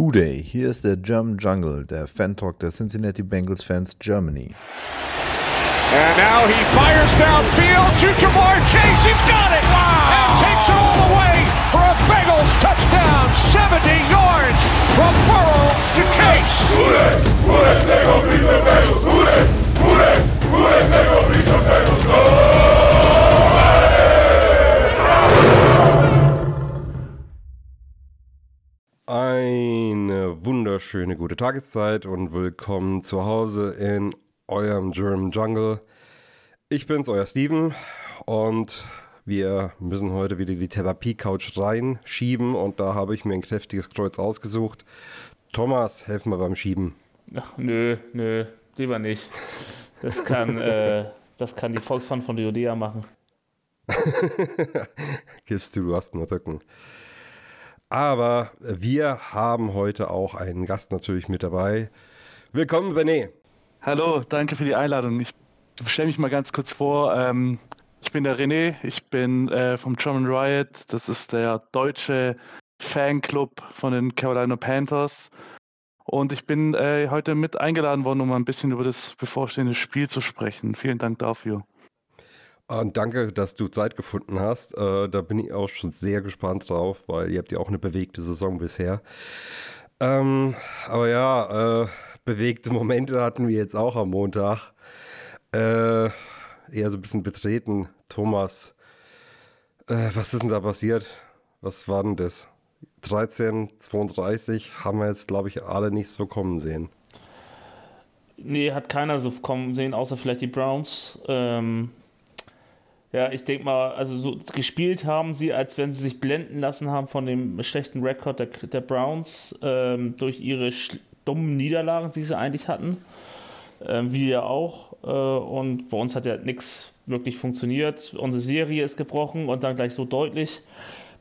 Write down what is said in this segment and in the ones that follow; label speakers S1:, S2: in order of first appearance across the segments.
S1: Hooday, hier ist der German Jungle, der Fan-Talk der Cincinnati Bengals Fans Germany.
S2: And now he fires downfield to Jamar Chase. He's got it! Wow! And takes it all the way for a Bengals touchdown. 70 yards from Burrow to Chase.
S3: Hooday! Hooday! They go beat the Bengals! Hooday! Hooday! Hooday! They go beat the Bengals!
S4: Wunderschöne gute Tageszeit und willkommen zu Hause in eurem German Jungle. Ich bin's, euer Steven und wir müssen heute wieder die Therapie-Couch reinschieben und da habe ich mir ein kräftiges Kreuz ausgesucht. Thomas, helf mir beim Schieben.
S5: Ach, nö, nö, lieber nicht. Das kann, äh, das kann die Volksfahrt von Judea machen.
S4: Gibst du, du hast einen Rücken. Aber wir haben heute auch einen Gast natürlich mit dabei. Willkommen, René.
S6: Hallo, danke für die Einladung. Ich stelle mich mal ganz kurz vor. Ähm, ich bin der René, ich bin äh, vom German Riot. Das ist der deutsche Fanclub von den Carolina Panthers. Und ich bin äh, heute mit eingeladen worden, um ein bisschen über das bevorstehende Spiel zu sprechen. Vielen Dank dafür.
S4: Und danke, dass du Zeit gefunden hast. Äh, da bin ich auch schon sehr gespannt drauf, weil ihr habt ja auch eine bewegte Saison bisher. Ähm, aber ja, äh, bewegte Momente hatten wir jetzt auch am Montag. Äh, eher so ein bisschen betreten. Thomas, äh, was ist denn da passiert? Was war denn das? 13, 32 haben wir jetzt, glaube ich, alle nicht so kommen sehen.
S5: Nee, hat keiner so kommen sehen, außer vielleicht die Browns. Ähm, ja, ich denke mal, also so gespielt haben sie, als wenn sie sich blenden lassen haben von dem schlechten Rekord der, der Browns ähm, durch ihre dummen Niederlagen, die sie eigentlich hatten. Ähm, wir ja auch. Äh, und bei uns hat ja nichts wirklich funktioniert. Unsere Serie ist gebrochen und dann gleich so deutlich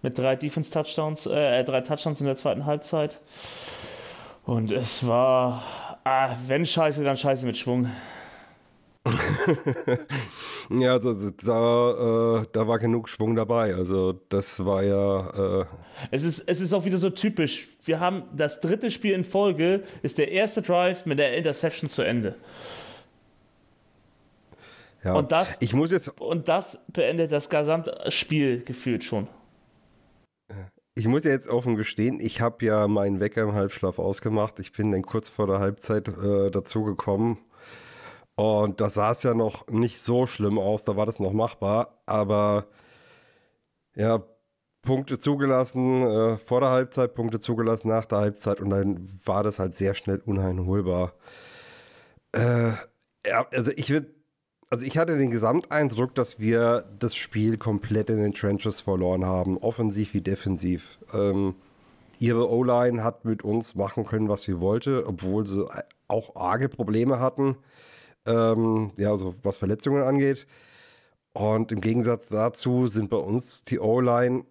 S5: mit drei Defense-Touchdowns, äh, drei Touchdowns in der zweiten Halbzeit. Und es war, ah, wenn scheiße, dann scheiße mit Schwung.
S4: ja, also da, äh, da war genug Schwung dabei. Also das war ja. Äh
S5: es, ist, es ist auch wieder so typisch. Wir haben das dritte Spiel in Folge, ist der erste Drive mit der Interception zu Ende.
S4: Ja,
S5: und, das,
S4: ich muss jetzt
S5: und das beendet das gesamte Spiel gefühlt schon.
S4: Ich muss ja jetzt offen gestehen, ich habe ja meinen Wecker im Halbschlaf ausgemacht. Ich bin dann kurz vor der Halbzeit äh, dazugekommen und das sah es ja noch nicht so schlimm aus, da war das noch machbar. Aber ja, Punkte zugelassen äh, vor der Halbzeit, Punkte zugelassen nach der Halbzeit und dann war das halt sehr schnell uneinholbar. Äh, ja, also ich würde, also ich hatte den Gesamteindruck, dass wir das Spiel komplett in den Trenches verloren haben, offensiv wie defensiv. Ähm, ihre O-Line hat mit uns machen können, was sie wollte, obwohl sie auch arge Probleme hatten ähm, ja, also was Verletzungen angeht. Und im Gegensatz dazu sind bei uns die O-Line,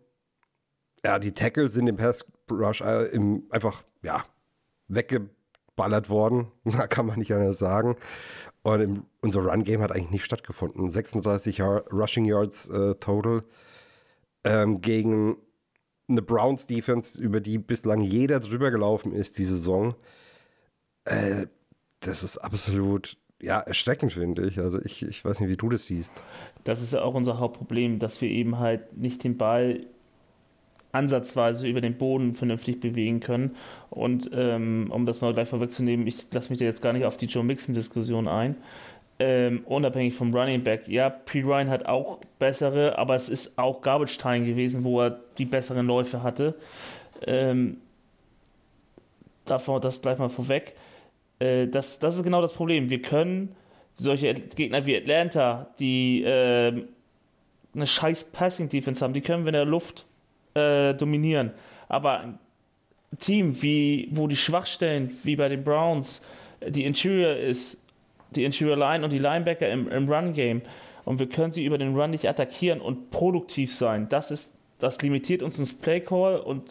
S4: ja, die Tackles sind im Pass Rush äh, im, einfach, ja, weggeballert worden. Da kann man nicht anders sagen. Und im, unser Run-Game hat eigentlich nicht stattgefunden. 36 Jahr, Rushing Yards äh, total ähm, gegen eine Browns Defense, über die bislang jeder drüber gelaufen ist, die Saison. Äh, das ist absolut ja, erschreckend, finde ich. Also ich, ich weiß nicht, wie du das siehst.
S5: Das ist ja auch unser Hauptproblem, dass wir eben halt nicht den Ball ansatzweise über den Boden vernünftig bewegen können. Und ähm, um das mal gleich vorwegzunehmen, ich lasse mich da jetzt gar nicht auf die Joe Mixon-Diskussion ein. Ähm, unabhängig vom Running Back. Ja, P. Ryan hat auch bessere, aber es ist auch Garbage Time gewesen, wo er die besseren Läufe hatte. Ähm, davor das gleich mal vorweg. Äh, das, das ist genau das Problem. Wir können solche Gegner wie Atlanta, die äh, eine scheiß Passing-Defense haben, die können wir in der Luft äh, dominieren. Aber ein Team, wie, wo die Schwachstellen, wie bei den Browns, die Interior ist, die Interior Line und die Linebacker im, im Run-Game, und wir können sie über den Run nicht attackieren und produktiv sein, das ist, das limitiert uns ins Play-Call und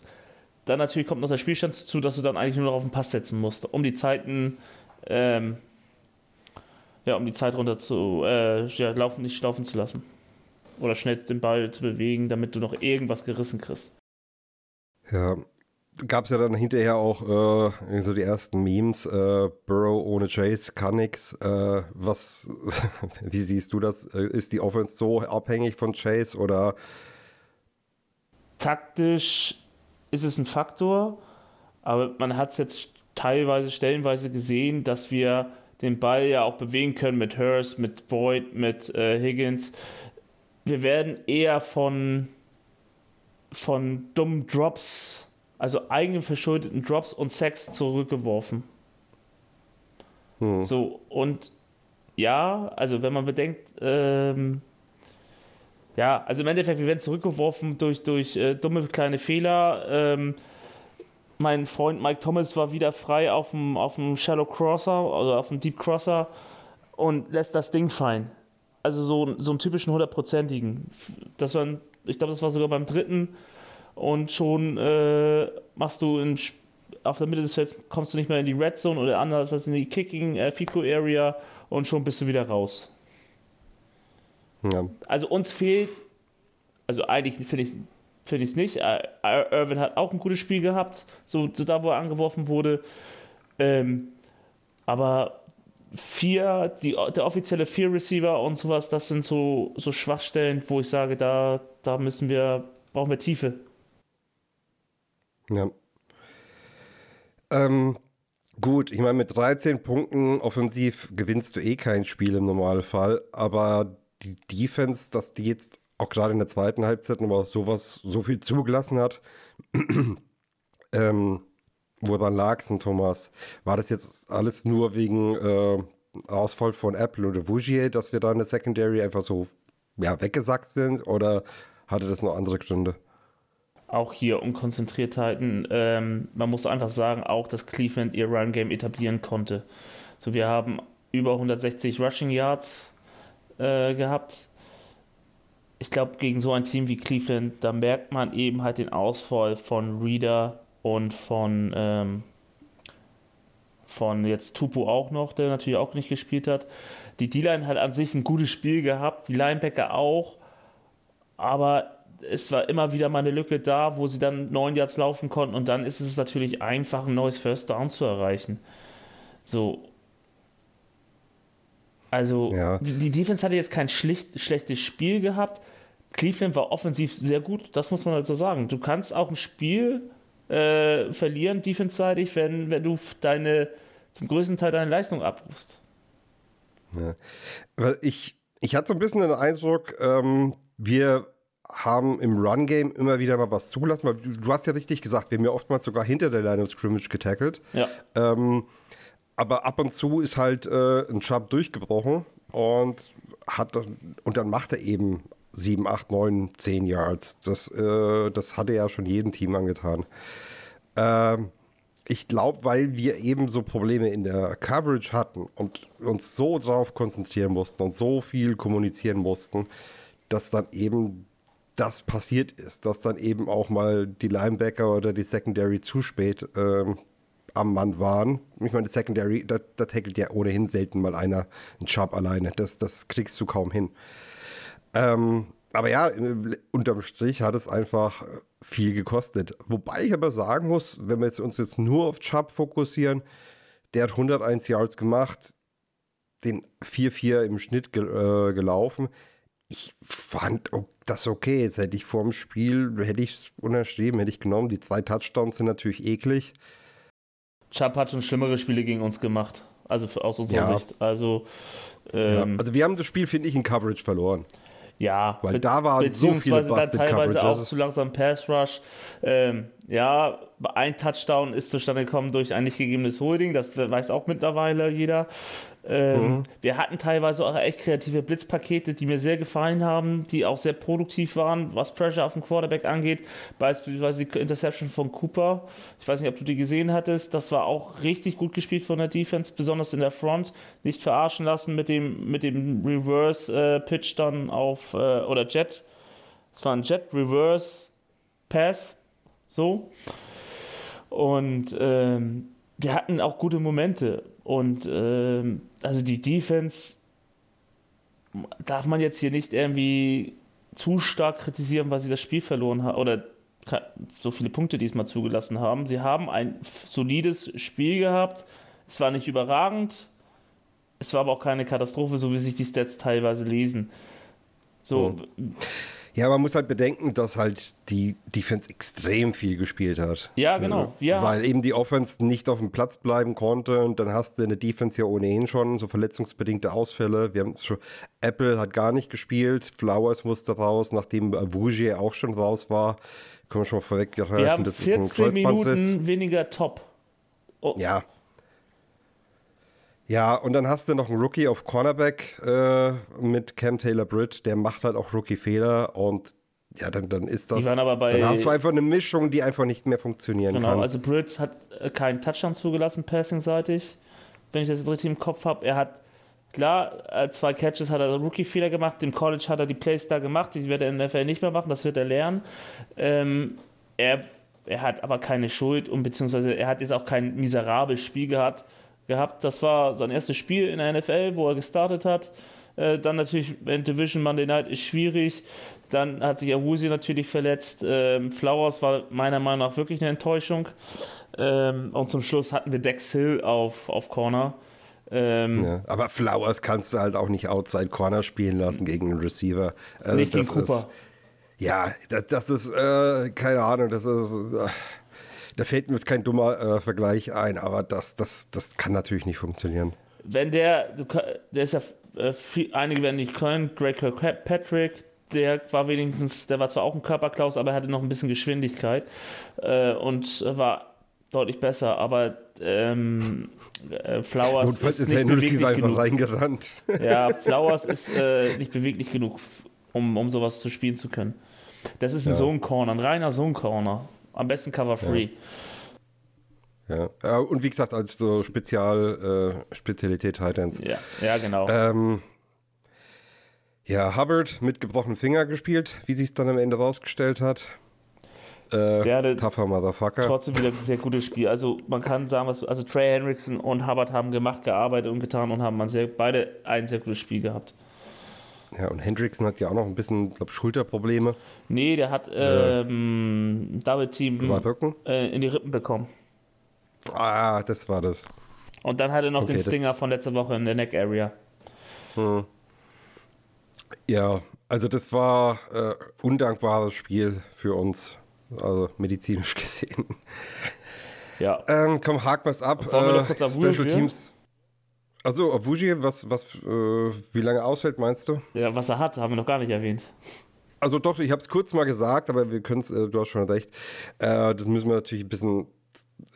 S5: dann natürlich kommt noch der Spielstand dazu, dass du dann eigentlich nur noch auf den Pass setzen musst, um die Zeiten, ähm, ja, um die Zeit runter zu, äh, ja, laufen, nicht laufen zu lassen. Oder schnell den Ball zu bewegen, damit du noch irgendwas gerissen kriegst.
S4: Ja, gab es ja dann hinterher auch äh, so die ersten Memes. Äh, Burrow ohne Chase kann nix. Äh, was, wie siehst du das? Äh, ist die Offense so abhängig von Chase oder?
S5: Taktisch ist es ein Faktor, aber man hat es jetzt teilweise, stellenweise gesehen, dass wir den Ball ja auch bewegen können mit Hurst, mit Boyd, mit äh, Higgins. Wir werden eher von, von dummen Drops, also eigenverschuldeten Drops und Sex zurückgeworfen. Hm. So, und ja, also wenn man bedenkt, ähm, ja, also im Endeffekt, wir werden zurückgeworfen durch, durch äh, dumme kleine Fehler. Ähm, mein Freund Mike Thomas war wieder frei auf dem, auf dem Shallow Crosser, also auf dem Deep Crosser und lässt das Ding fallen. Also so, so einen typischen hundertprozentigen. Das war, ich glaube, das war sogar beim dritten und schon äh, machst du in, auf der Mitte des Felds, kommst du nicht mehr in die Red Zone oder anders als in die Kicking äh, Fico Area und schon bist du wieder raus. Ja. Also uns fehlt, also eigentlich finde ich es nicht. Irvin hat auch ein gutes Spiel gehabt, so, so da, wo er angeworfen wurde. Ähm, aber vier, die, der offizielle vier Receiver und sowas, das sind so, so Schwachstellen, wo ich sage, da, da müssen wir, brauchen wir Tiefe.
S4: Ja. Ähm, gut, ich meine, mit 13 Punkten offensiv gewinnst du eh kein Spiel im Normalfall, aber die Defense, dass die jetzt auch gerade in der zweiten Halbzeit nochmal sowas, so viel zugelassen hat. ähm, woran lag es denn, Thomas? War das jetzt alles nur wegen äh, Ausfall von Apple oder Vougier, dass wir da in der Secondary einfach so ja, weggesackt sind? Oder hatte das noch andere Gründe?
S5: Auch hier Unkonzentriertheiten. Ähm, man muss einfach sagen, auch dass Cleveland ihr Run-Game etablieren konnte. So, wir haben über 160 Rushing Yards äh, gehabt ich glaube, gegen so ein Team wie Cleveland, da merkt man eben halt den Ausfall von Reader und von, ähm, von jetzt Tupu auch noch, der natürlich auch nicht gespielt hat. Die D-Line hat an sich ein gutes Spiel gehabt, die Linebacker auch, aber es war immer wieder mal eine Lücke da, wo sie dann neun Yards laufen konnten und dann ist es natürlich einfach, ein neues First Down zu erreichen. So, also ja. die Defense hatte jetzt kein schlicht, schlechtes Spiel gehabt. Cleveland war offensiv sehr gut, das muss man also sagen. Du kannst auch ein Spiel äh, verlieren, defense-seitig, wenn, wenn du deine, zum größten Teil deine Leistung abrufst.
S4: Ja. Ich, ich hatte so ein bisschen den Eindruck, ähm, wir haben im Run-Game immer wieder mal was zugelassen, weil du hast ja richtig gesagt, wir haben ja oftmals sogar hinter der Line of Scrimmage getackelt.
S5: Ja.
S4: Ähm, aber ab und zu ist halt äh, ein Chubb durchgebrochen und hat und dann macht er eben 7, 8, 9, 10 Yards. Das, äh, das hatte ja schon jedem Team angetan. Ähm, ich glaube, weil wir eben so Probleme in der Coverage hatten und uns so drauf konzentrieren mussten und so viel kommunizieren mussten, dass dann eben das passiert ist, dass dann eben auch mal die Linebacker oder die Secondary zu spät ähm, am Mann waren. Ich meine, Secondary, da, da tackelt ja ohnehin selten mal einer einen Job alleine. Das, das kriegst du kaum hin. Ähm, aber ja, unterm Strich hat es einfach viel gekostet. Wobei ich aber sagen muss, wenn wir uns jetzt nur auf Chubb fokussieren, der hat 101 Yards gemacht, den 4-4 im Schnitt ge äh, gelaufen. Ich fand das okay. Jetzt hätte ich vor dem Spiel, hätte ich es unterschrieben, hätte ich genommen. Die zwei Touchdowns sind natürlich eklig.
S5: Chubb hat schon schlimmere Spiele gegen uns gemacht. Also aus unserer ja. Sicht. Also,
S4: ähm, ja. also wir haben das Spiel, finde ich, in Coverage verloren.
S5: Ja,
S4: weil da war so viele
S5: dann teilweise auch zu langsam Pass Rush. Ähm, ja, ein Touchdown ist zustande gekommen durch ein nicht gegebenes Holding, das weiß auch mittlerweile jeder. Ähm, mhm. Wir hatten teilweise auch echt kreative Blitzpakete, die mir sehr gefallen haben, die auch sehr produktiv waren, was Pressure auf den Quarterback angeht. Beispielsweise die Interception von Cooper. Ich weiß nicht, ob du die gesehen hattest. Das war auch richtig gut gespielt von der Defense, besonders in der Front. Nicht verarschen lassen mit dem, mit dem Reverse-Pitch äh, dann auf, äh, oder Jet. Es war ein Jet-Reverse-Pass. So. Und ähm, wir hatten auch gute Momente. Und ähm, also die Defense darf man jetzt hier nicht irgendwie zu stark kritisieren, weil sie das Spiel verloren hat oder so viele Punkte diesmal zugelassen haben. Sie haben ein solides Spiel gehabt. Es war nicht überragend. Es war aber auch keine Katastrophe, so wie sich die Stats teilweise lesen. So.
S4: Mhm. Ja, man muss halt bedenken, dass halt die Defense extrem viel gespielt hat.
S5: Ja, genau. Ja.
S4: Weil eben die Offense nicht auf dem Platz bleiben konnte und dann hast du in der Defense ja ohnehin schon so verletzungsbedingte Ausfälle. Wir haben schon, Apple hat gar nicht gespielt, Flowers musste raus, nachdem Vougier auch schon raus war. Können wir schon mal vorweg
S5: Wir haben das 14 Minuten weniger Top.
S4: Oh. Ja, ja, und dann hast du noch einen Rookie auf Cornerback äh, mit Cam Taylor Britt, der macht halt auch Rookie-Fehler und ja, dann, dann ist das.
S5: dann
S4: hast du einfach eine Mischung, die einfach nicht mehr funktionieren
S5: genau,
S4: kann. Genau,
S5: also Britt hat äh, keinen Touchdown zugelassen, passing-seitig, wenn ich das jetzt richtig im Kopf habe. Er hat, klar, äh, zwei Catches hat er Rookie-Fehler gemacht, im College hat er die Plays da gemacht, die wird er in der NFL nicht mehr machen, das wird er lernen. Ähm, er, er hat aber keine Schuld und beziehungsweise er hat jetzt auch kein miserables Spiel gehabt gehabt. Das war sein erstes Spiel in der NFL, wo er gestartet hat. Äh, dann natürlich in Division Monday Night ist schwierig. Dann hat sich Awusi natürlich verletzt. Ähm, Flowers war meiner Meinung nach wirklich eine Enttäuschung. Ähm, und zum Schluss hatten wir Dex Hill auf, auf Corner.
S4: Ähm, ja, aber Flowers kannst du halt auch nicht Outside Corner spielen lassen gegen einen Receiver.
S5: Also nicht gegen Cooper.
S4: Ist, ja, das, das ist, äh, keine Ahnung, das ist. Äh, da fällt mir jetzt kein dummer äh, Vergleich ein, aber das, das, das kann natürlich nicht funktionieren.
S5: Wenn der, der ist ja, äh, viel, einige werden nicht können, Greg Kirkpatrick, der war wenigstens, der war zwar auch ein Körperklaus, aber er hatte noch ein bisschen Geschwindigkeit äh, und war deutlich besser, aber ähm, äh, Flowers
S4: Notfalls ist, ist nicht beweglich genug. reingerannt.
S5: Ja, Flowers ist äh, nicht beweglich genug, um, um sowas zu spielen zu können. Das ist ein ja. Zone-Corner, ein reiner Zone-Corner. Am besten cover-free.
S4: Ja. ja. und wie gesagt, als so Spezial, äh, Spezialität Titans.
S5: Ja, ja genau.
S4: Ähm, ja, Hubbard mit gebrochenem Finger gespielt, wie sie es dann am Ende rausgestellt hat.
S5: Äh, Der hatte
S4: tougher Motherfucker.
S5: Trotzdem wieder ein sehr gutes Spiel. Also man kann sagen, was, also Trey Hendrickson und Hubbard haben gemacht, gearbeitet und getan und haben sehr, beide ein sehr gutes Spiel gehabt.
S4: Ja, und Hendrickson hat ja auch noch ein bisschen, glaube Schulterprobleme.
S5: Nee, der hat ähm, Double Team äh, in die Rippen bekommen.
S4: Ah, das war das.
S5: Und dann hat er noch okay, den Stinger von letzter Woche in der Neck Area.
S4: Hm. Ja, also das war äh, undankbares Spiel für uns, also medizinisch gesehen.
S5: Ja.
S4: Ähm, komm, haken wir es ab. Äh, Special Teams. Also, Avuji, was, was, äh, wie lange ausfällt, meinst du?
S5: Ja, was er hat, haben wir noch gar nicht erwähnt.
S4: Also doch, ich habe es kurz mal gesagt, aber wir können es, äh, du hast schon recht, äh, das müssen wir natürlich ein bisschen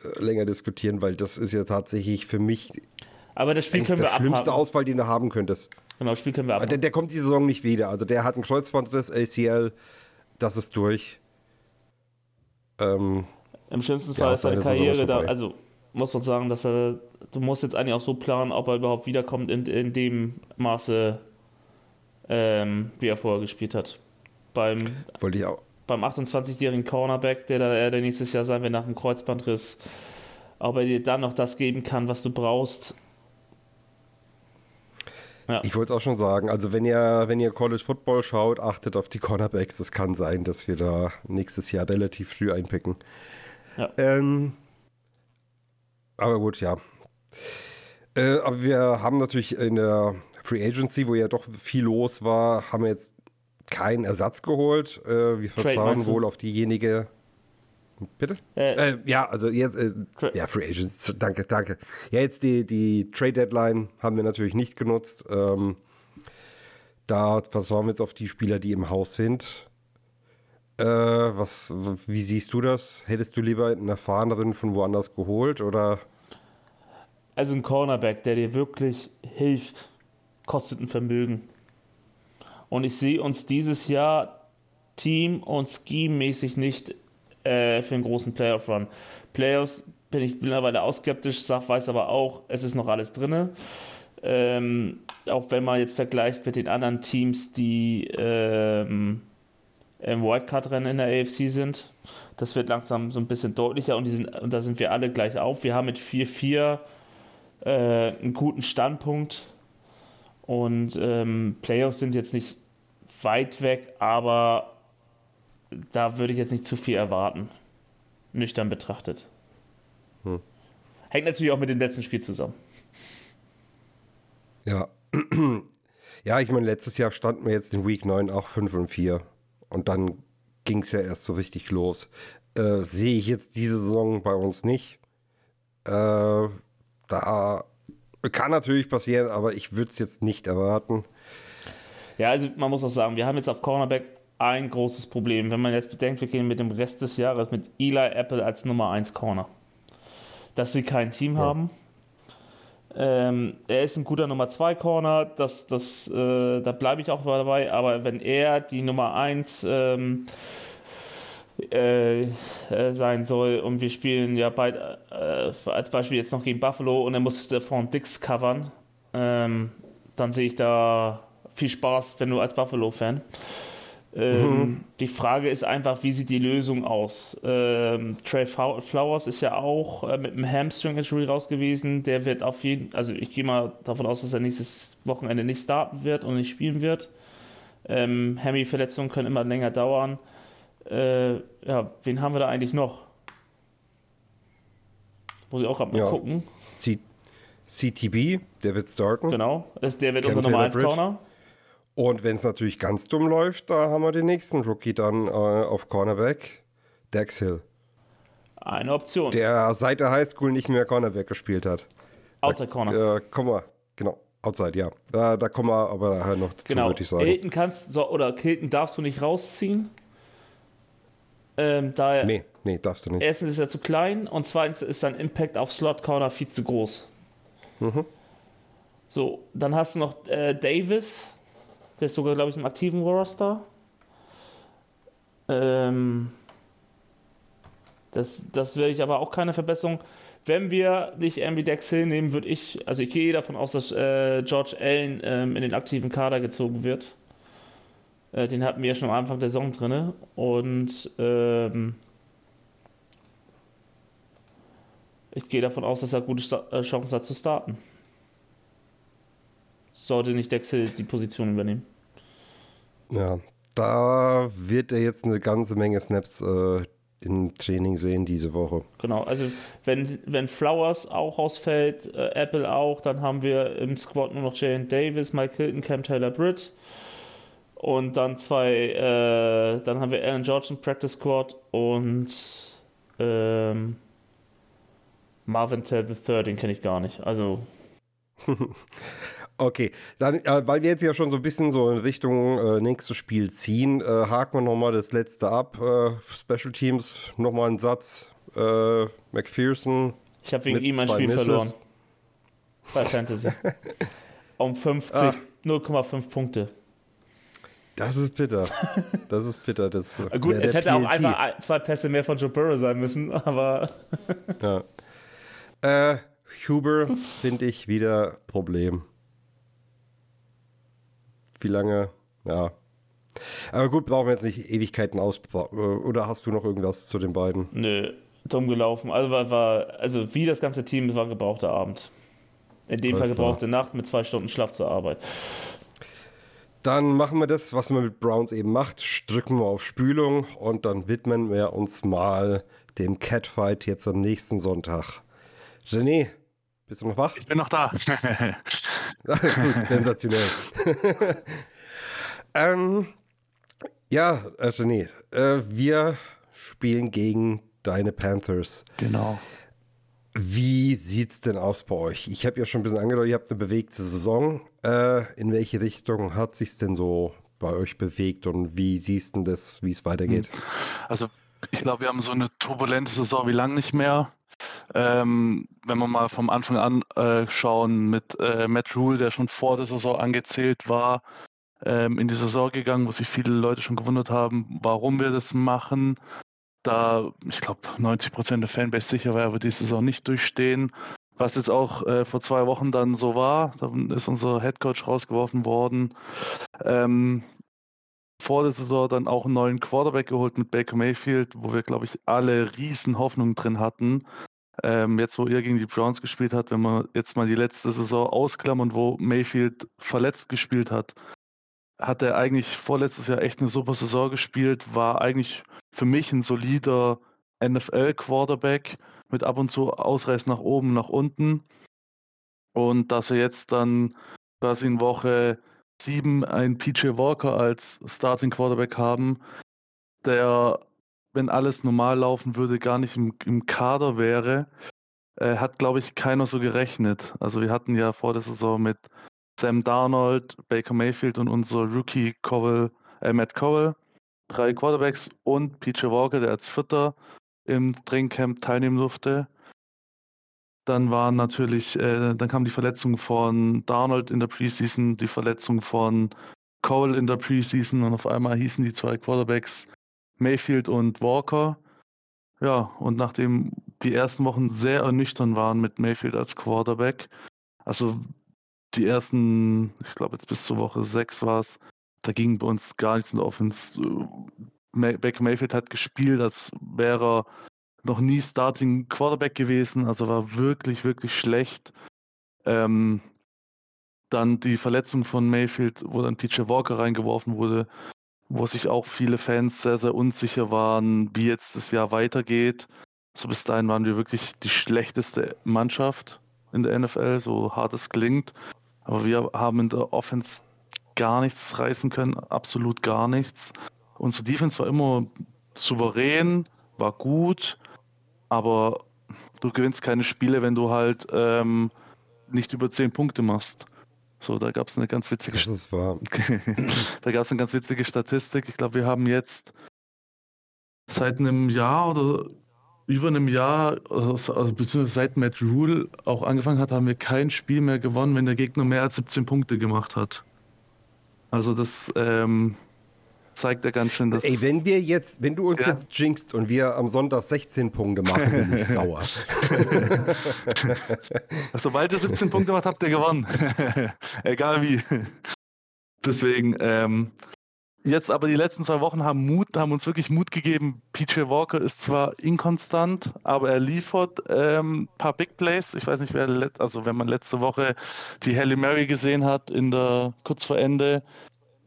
S4: äh, länger diskutieren, weil das ist ja tatsächlich für mich
S5: aber das Spiel können wir
S4: der abhaken. schlimmste Ausfall, den du haben könntest.
S5: Genau, das Spiel können wir abhaken.
S4: Der, der kommt die Saison nicht wieder. Also der hat einen Kreuzbandriss, ACL, das ist durch.
S5: Ähm, Im schlimmsten Fall ist seine Karriere da, also muss man sagen, dass er, du musst jetzt eigentlich auch so planen, ob er überhaupt wiederkommt in, in dem Maße, ähm, wie er vorher gespielt hat. Beim,
S4: Wollte ich auch.
S5: beim 28-jährigen Cornerback, der, da, der nächstes Jahr sein wird nach dem Kreuzbandriss, ob er dir dann noch das geben kann, was du brauchst.
S4: Ja. Ich wollte auch schon sagen, also wenn ihr, wenn ihr College Football schaut, achtet auf die Cornerbacks. Es kann sein, dass wir da nächstes Jahr relativ früh einpicken.
S5: Ja.
S4: Ähm, aber gut, ja. Äh, aber wir haben natürlich in der Free Agency, wo ja doch viel los war, haben wir jetzt keinen Ersatz geholt. Äh, wir vertrauen wohl auf diejenige. Bitte? Äh, äh, ja, also jetzt, äh, ja, Free Agents, danke, danke. Ja, jetzt die, die Trade Deadline haben wir natürlich nicht genutzt. Ähm, da vertrauen wir jetzt auf die Spieler, die im Haus sind. Äh, was, wie siehst du das? Hättest du lieber einen erfahreneren von woanders geholt oder?
S5: Also ein Cornerback, der dir wirklich hilft, kostet ein Vermögen. Und ich sehe uns dieses Jahr Team- und Scheme-mäßig nicht äh, für einen großen Playoff-Run. Playoffs bin ich mittlerweile auch skeptisch, sag, weiß aber auch, es ist noch alles drin. Ähm, auch wenn man jetzt vergleicht mit den anderen Teams, die ähm, im Wildcard-Rennen in der AFC sind. Das wird langsam so ein bisschen deutlicher und, sind, und da sind wir alle gleich auf. Wir haben mit 4-4 äh, einen guten Standpunkt und ähm, Playoffs sind jetzt nicht weit weg, aber da würde ich jetzt nicht zu viel erwarten. Nüchtern betrachtet.
S4: Hm.
S5: Hängt natürlich auch mit dem letzten Spiel zusammen.
S4: Ja. ja, ich meine, letztes Jahr standen wir jetzt in Week 9 auch 5 und 4. Und dann ging es ja erst so richtig los. Äh, Sehe ich jetzt diese Saison bei uns nicht. Äh, da kann natürlich passieren, aber ich würde es jetzt nicht erwarten.
S5: Ja, also man muss auch sagen, wir haben jetzt auf Cornerback ein großes Problem. Wenn man jetzt bedenkt, wir gehen mit dem Rest des Jahres mit Eli Apple als Nummer 1 Corner. Dass wir kein Team ja. haben. Ähm, er ist ein guter Nummer 2 Corner, das, das, äh, da bleibe ich auch dabei, aber wenn er die Nummer 1 ähm, äh, äh, sein soll und wir spielen ja bei, äh, als Beispiel jetzt noch gegen Buffalo und er muss Stefan Dix covern, ähm, dann sehe ich da viel Spaß, wenn du als Buffalo-Fan. Ähm, mhm. Die Frage ist einfach, wie sieht die Lösung aus? Ähm, Trey Flowers ist ja auch äh, mit einem Hamstring-Injury raus gewesen. Der wird auf jeden also ich gehe mal davon aus, dass er nächstes Wochenende nicht starten wird und nicht spielen wird. Ähm, Hammy-Verletzungen können immer länger dauern. Äh, ja, wen haben wir da eigentlich noch? Muss ich auch gerade mal ja. gucken.
S4: C CTB, der wird starten.
S5: Genau, der wird Cam unser Nummer 1 Corner.
S4: Und wenn es natürlich ganz dumm läuft, da haben wir den nächsten Rookie dann äh, auf Cornerback, Dex Hill.
S5: Eine Option.
S4: Der seit der Highschool nicht mehr Cornerback gespielt hat.
S5: Outside Corner.
S4: Äh, komm mal, genau. Outside, ja. Da, da kommen wir aber nachher noch dazu,
S5: genau.
S4: würde ich sagen.
S5: Hilton kannst so, oder Hilton darfst du nicht rausziehen. Ähm, da
S4: nee, nee, darfst du nicht.
S5: Erstens ist er zu klein und zweitens ist sein Impact auf Slot Corner viel zu groß. Mhm. So, dann hast du noch äh, Davis, der ist sogar, glaube ich, im aktiven Roster. Ähm, das, das wäre ich aber auch keine Verbesserung. Wenn wir nicht Ambidex Hill nehmen, würde ich, also ich gehe davon aus, dass äh, George Allen ähm, in den aktiven Kader gezogen wird. Äh, den hatten wir ja schon am Anfang der Saison drin. Und ähm, ich gehe davon aus, dass er gute Sta äh, Chancen hat zu starten. Sollte nicht Dexel die Position übernehmen.
S4: Ja, da wird er jetzt eine ganze Menge Snaps äh, im Training sehen diese Woche.
S5: Genau, also wenn, wenn Flowers auch ausfällt, äh, Apple auch, dann haben wir im Squad nur noch Jalen Davis, Mike Hilton, Cam Taylor Britt und dann zwei, äh, dann haben wir Alan George im Practice Squad und ähm, Marvin Tell III, den kenne ich gar nicht. Also
S4: Okay, dann, äh, weil wir jetzt ja schon so ein bisschen so in Richtung äh, nächstes Spiel ziehen, äh, haken wir nochmal das letzte ab. Äh, Special Teams, nochmal einen Satz. Äh, McPherson.
S5: Ich habe wegen ihm ein Spiel Misses. verloren. Bei Fantasy. um 50, 0,5 Punkte.
S4: Das ist bitter. Das ist bitter. Das
S5: Gut, es hätte PLT. auch einfach zwei Pässe mehr von Joe Burrow sein müssen, aber.
S4: ja. Äh, Huber finde ich wieder Problem wie lange, ja. Aber gut, brauchen wir jetzt nicht Ewigkeiten aus. Oder hast du noch irgendwas zu den beiden?
S5: Nö, dumm gelaufen. Also, war, war, also wie das ganze Team war gebrauchter Abend. In dem Fall gebrauchte. Nacht mit zwei Stunden Schlaf zur Arbeit.
S4: Dann machen wir das, was man mit Browns eben macht. Drücken wir auf Spülung und dann widmen wir uns mal dem Catfight jetzt am nächsten Sonntag. René, bist du noch wach?
S6: Ich bin noch da.
S4: Gut, sensationell. ähm, ja, äh, äh, wir spielen gegen deine Panthers.
S6: Genau.
S4: Wie sieht's denn aus bei euch? Ich habe ja schon ein bisschen angedeutet, ihr habt eine bewegte Saison. Äh, in welche Richtung hat sich's denn so bei euch bewegt und wie siehst du das, wie es weitergeht?
S6: Also ich glaube, wir haben so eine turbulente Saison wie lange nicht mehr. Ähm, wenn wir mal vom Anfang an äh, schauen mit äh, Matt Rule, der schon vor der Saison angezählt war, ähm, in die Saison gegangen, wo sich viele Leute schon gewundert haben, warum wir das machen. Da, ich glaube, 90 Prozent der Fanbase sicher war, er wird die Saison nicht durchstehen. Was jetzt auch äh, vor zwei Wochen dann so war, dann ist unser Headcoach rausgeworfen worden. Ähm, vor der Saison dann auch einen neuen Quarterback geholt mit Baker Mayfield, wo wir, glaube ich, alle riesen Hoffnungen drin hatten. Ähm, jetzt, wo er gegen die Browns gespielt hat, wenn man jetzt mal die letzte Saison ausklammern, wo Mayfield verletzt gespielt hat, hat er eigentlich vorletztes Jahr echt eine super Saison gespielt, war eigentlich für mich ein solider NFL-Quarterback mit ab und zu Ausreiß nach oben, nach unten. Und dass er jetzt dann quasi in Woche 7 einen PJ Walker als Starting Quarterback haben, der, wenn alles normal laufen würde, gar nicht im, im Kader wäre, äh, hat, glaube ich, keiner so gerechnet. Also wir hatten ja vor der Saison mit Sam Darnold, Baker Mayfield und unser Rookie Cowell, äh, Matt Cowell, drei Quarterbacks und PJ Walker, der als Vierter im Trainingcamp teilnehmen durfte. Dann waren natürlich, äh, dann kam die Verletzung von Darnold in der Preseason, die Verletzung von Cole in der Preseason und auf einmal hießen die zwei Quarterbacks Mayfield und Walker. Ja, und nachdem die ersten Wochen sehr ernüchternd waren mit Mayfield als Quarterback, also die ersten, ich glaube jetzt bis zur Woche 6 war es, da ging bei uns gar nichts in der Offense. Baker Mayfield hat gespielt, als wäre er noch nie Starting Quarterback gewesen, also war wirklich, wirklich schlecht. Ähm, dann die Verletzung von Mayfield, wo dann PJ Walker reingeworfen wurde, wo sich auch viele Fans sehr, sehr unsicher waren, wie jetzt das Jahr weitergeht. So also bis dahin waren wir wirklich die schlechteste Mannschaft in der NFL, so hart es klingt. Aber wir haben in der Offense gar nichts reißen können, absolut gar nichts. Unsere Defense war immer souverän, war gut, aber du gewinnst keine Spiele, wenn du halt ähm, nicht über 10 Punkte machst. So, da gab es eine ganz witzige
S4: Das ist wahr.
S6: da gab es eine ganz witzige Statistik. Ich glaube, wir haben jetzt seit einem Jahr oder über einem Jahr, also, also beziehungsweise seit Matt Rule auch angefangen hat, haben wir kein Spiel mehr gewonnen, wenn der Gegner mehr als 17 Punkte gemacht hat. Also das ähm, zeigt er ganz schön, dass.
S4: Ey, wenn wir jetzt, wenn du uns
S6: Ja.
S4: jetzt jinxst und wir am Sonntag 16 Punkte machen, bin ich sauer.
S6: Sobald ihr 17 Punkte macht, habt ihr gewonnen. Egal wie. Deswegen, ähm, jetzt aber die letzten zwei Wochen haben Mut, haben uns wirklich Mut gegeben. PJ Walker ist zwar inkonstant, aber er liefert ein paar Big Plays. Ich weiß nicht, wer let, also wenn man letzte Woche die Halle Mary gesehen hat in der kurz vor Ende,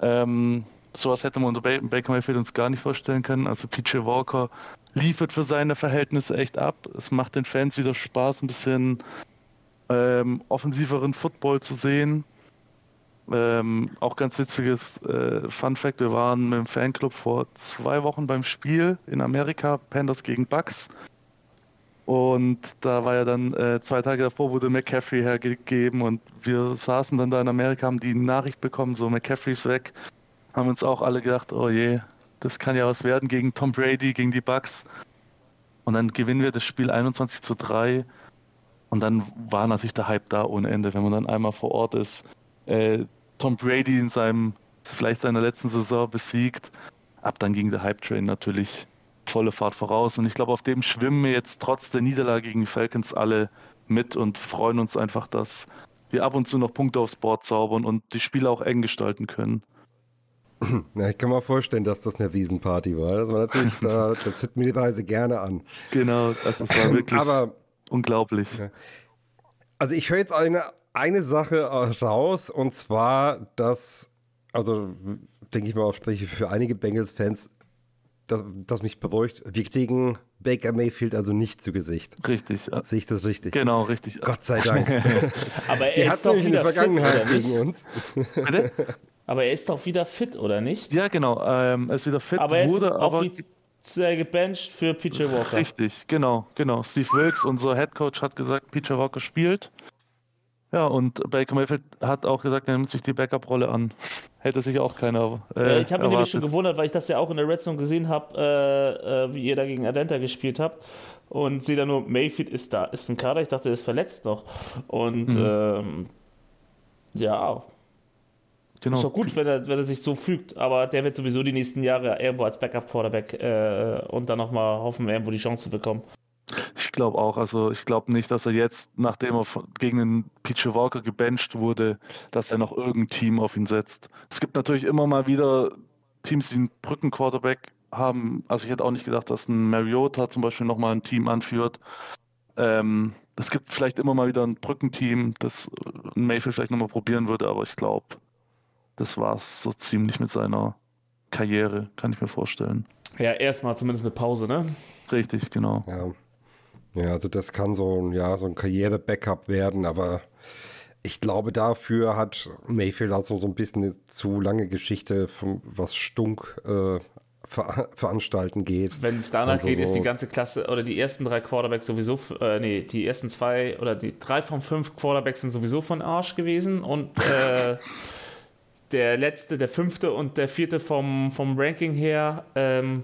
S6: ähm, sowas hätte man unter Ba- Baker Mayfield uns gar nicht vorstellen können. Also PJ Walker liefert für seine Verhältnisse echt ab. Es macht den Fans wieder Spaß, ein bisschen ähm, offensiveren Football zu sehen. Ähm, auch ganz witziges äh, Fun Fact: Wir waren mit dem Fanclub vor zwei Wochen beim Spiel in Amerika, Panthers gegen Bucks. Und da war ja dann äh, zwei Tage davor wurde McCaffrey hergegeben und wir saßen dann da in Amerika, haben die Nachricht bekommen, so McCaffrey ist weg. Haben uns auch alle gedacht, oh je, das kann ja was werden gegen Tom Brady, gegen die Bucks. Und dann gewinnen wir das Spiel 21 zu 3. Und dann war natürlich der Hype da ohne Ende, wenn man dann einmal vor Ort ist. Äh, Tom Brady in seinem, vielleicht seiner letzten Saison besiegt. Ab dann ging der Hype-Train natürlich volle Fahrt voraus. Und ich glaube, auf dem schwimmen wir jetzt trotz der Niederlage gegen die Falcons alle mit und freuen uns einfach, dass wir ab und zu noch Punkte aufs Board zaubern und die Spiele auch eng gestalten können.
S4: Na, ich kann mir vorstellen, dass das eine Riesenparty war. Das war natürlich, da, das zieht mir die Reise gerne an.
S6: Genau, es war wirklich
S4: Aber
S6: unglaublich.
S4: Also ich höre jetzt eine, eine Sache raus und zwar, dass, also denke ich mal, auch spreche für einige Bengals-Fans, das, das mich beruhigt, wir kriegen Baker Mayfield also nicht zu Gesicht.
S6: Richtig. ja.
S4: Sehe ich das richtig?
S6: Genau, richtig.
S4: Gott sei Dank.
S5: Aber er
S4: Der
S5: ist
S4: hat
S5: doch wieder fit,
S4: Vergangenheit
S5: nicht?
S4: gegen uns.
S6: Bitte?
S5: Aber er ist doch wieder fit, oder nicht?
S6: Ja, genau. Ähm, er ist wieder fit,
S5: Aber er ist
S6: wurde aber
S5: offiziell gebencht für PJ Walker.
S6: Richtig, genau, genau. Steve Wilkes, unser Head Coach, hat gesagt, PJ Walker spielt. Ja, und Baker Mayfield hat auch gesagt, er nimmt sich die Backup-Rolle an. Hätte sich auch keiner äh,
S5: ich habe mich nämlich schon gewundert, weil ich das ja auch in der Red Zone gesehen habe, äh, äh, wie ihr da gegen Atlanta gespielt habt. Und sehe da nur, Mayfield ist da, ist ein Kader. Ich dachte, er ist verletzt noch. Und
S6: Mhm.
S5: ähm, ja,
S6: Genau.
S5: ist doch gut, wenn er, wenn er sich so fügt. Aber der wird sowieso die nächsten Jahre irgendwo als Backup-Quarterback äh, und dann nochmal hoffen, irgendwo die Chance zu bekommen.
S6: Ich glaube auch, also ich glaube nicht, dass er jetzt, nachdem er gegen den PJ Walker gebencht wurde, dass er noch irgendein Team auf ihn setzt. Es gibt natürlich immer mal wieder Teams, die einen Brückenquarterback haben. Also ich hätte auch nicht gedacht, dass ein Mariota zum Beispiel nochmal ein Team anführt. Ähm, es gibt vielleicht immer mal wieder ein Brückenteam, das äh, ein Mayfield vielleicht nochmal probieren würde, aber ich glaube, das war es so ziemlich mit seiner Karriere, kann ich mir vorstellen.
S5: Ja, erstmal zumindest mit Pause, ne?
S6: Richtig, genau.
S4: Ja. Ja, also das kann so ein, ja, so ein Karriere-Backup werden, aber ich glaube, dafür hat Mayfield also so ein bisschen eine zu lange Geschichte, von was Stunk äh, ver veranstalten geht.
S5: Wenn es danach
S4: Also
S5: geht, ist
S4: so-
S5: die ganze Klasse oder die ersten drei Quarterbacks sowieso, äh, nee, die ersten zwei oder die drei von fünf Quarterbacks sind sowieso von Arsch gewesen und äh, der letzte, der fünfte und der vierte vom, vom Ranking her ähm,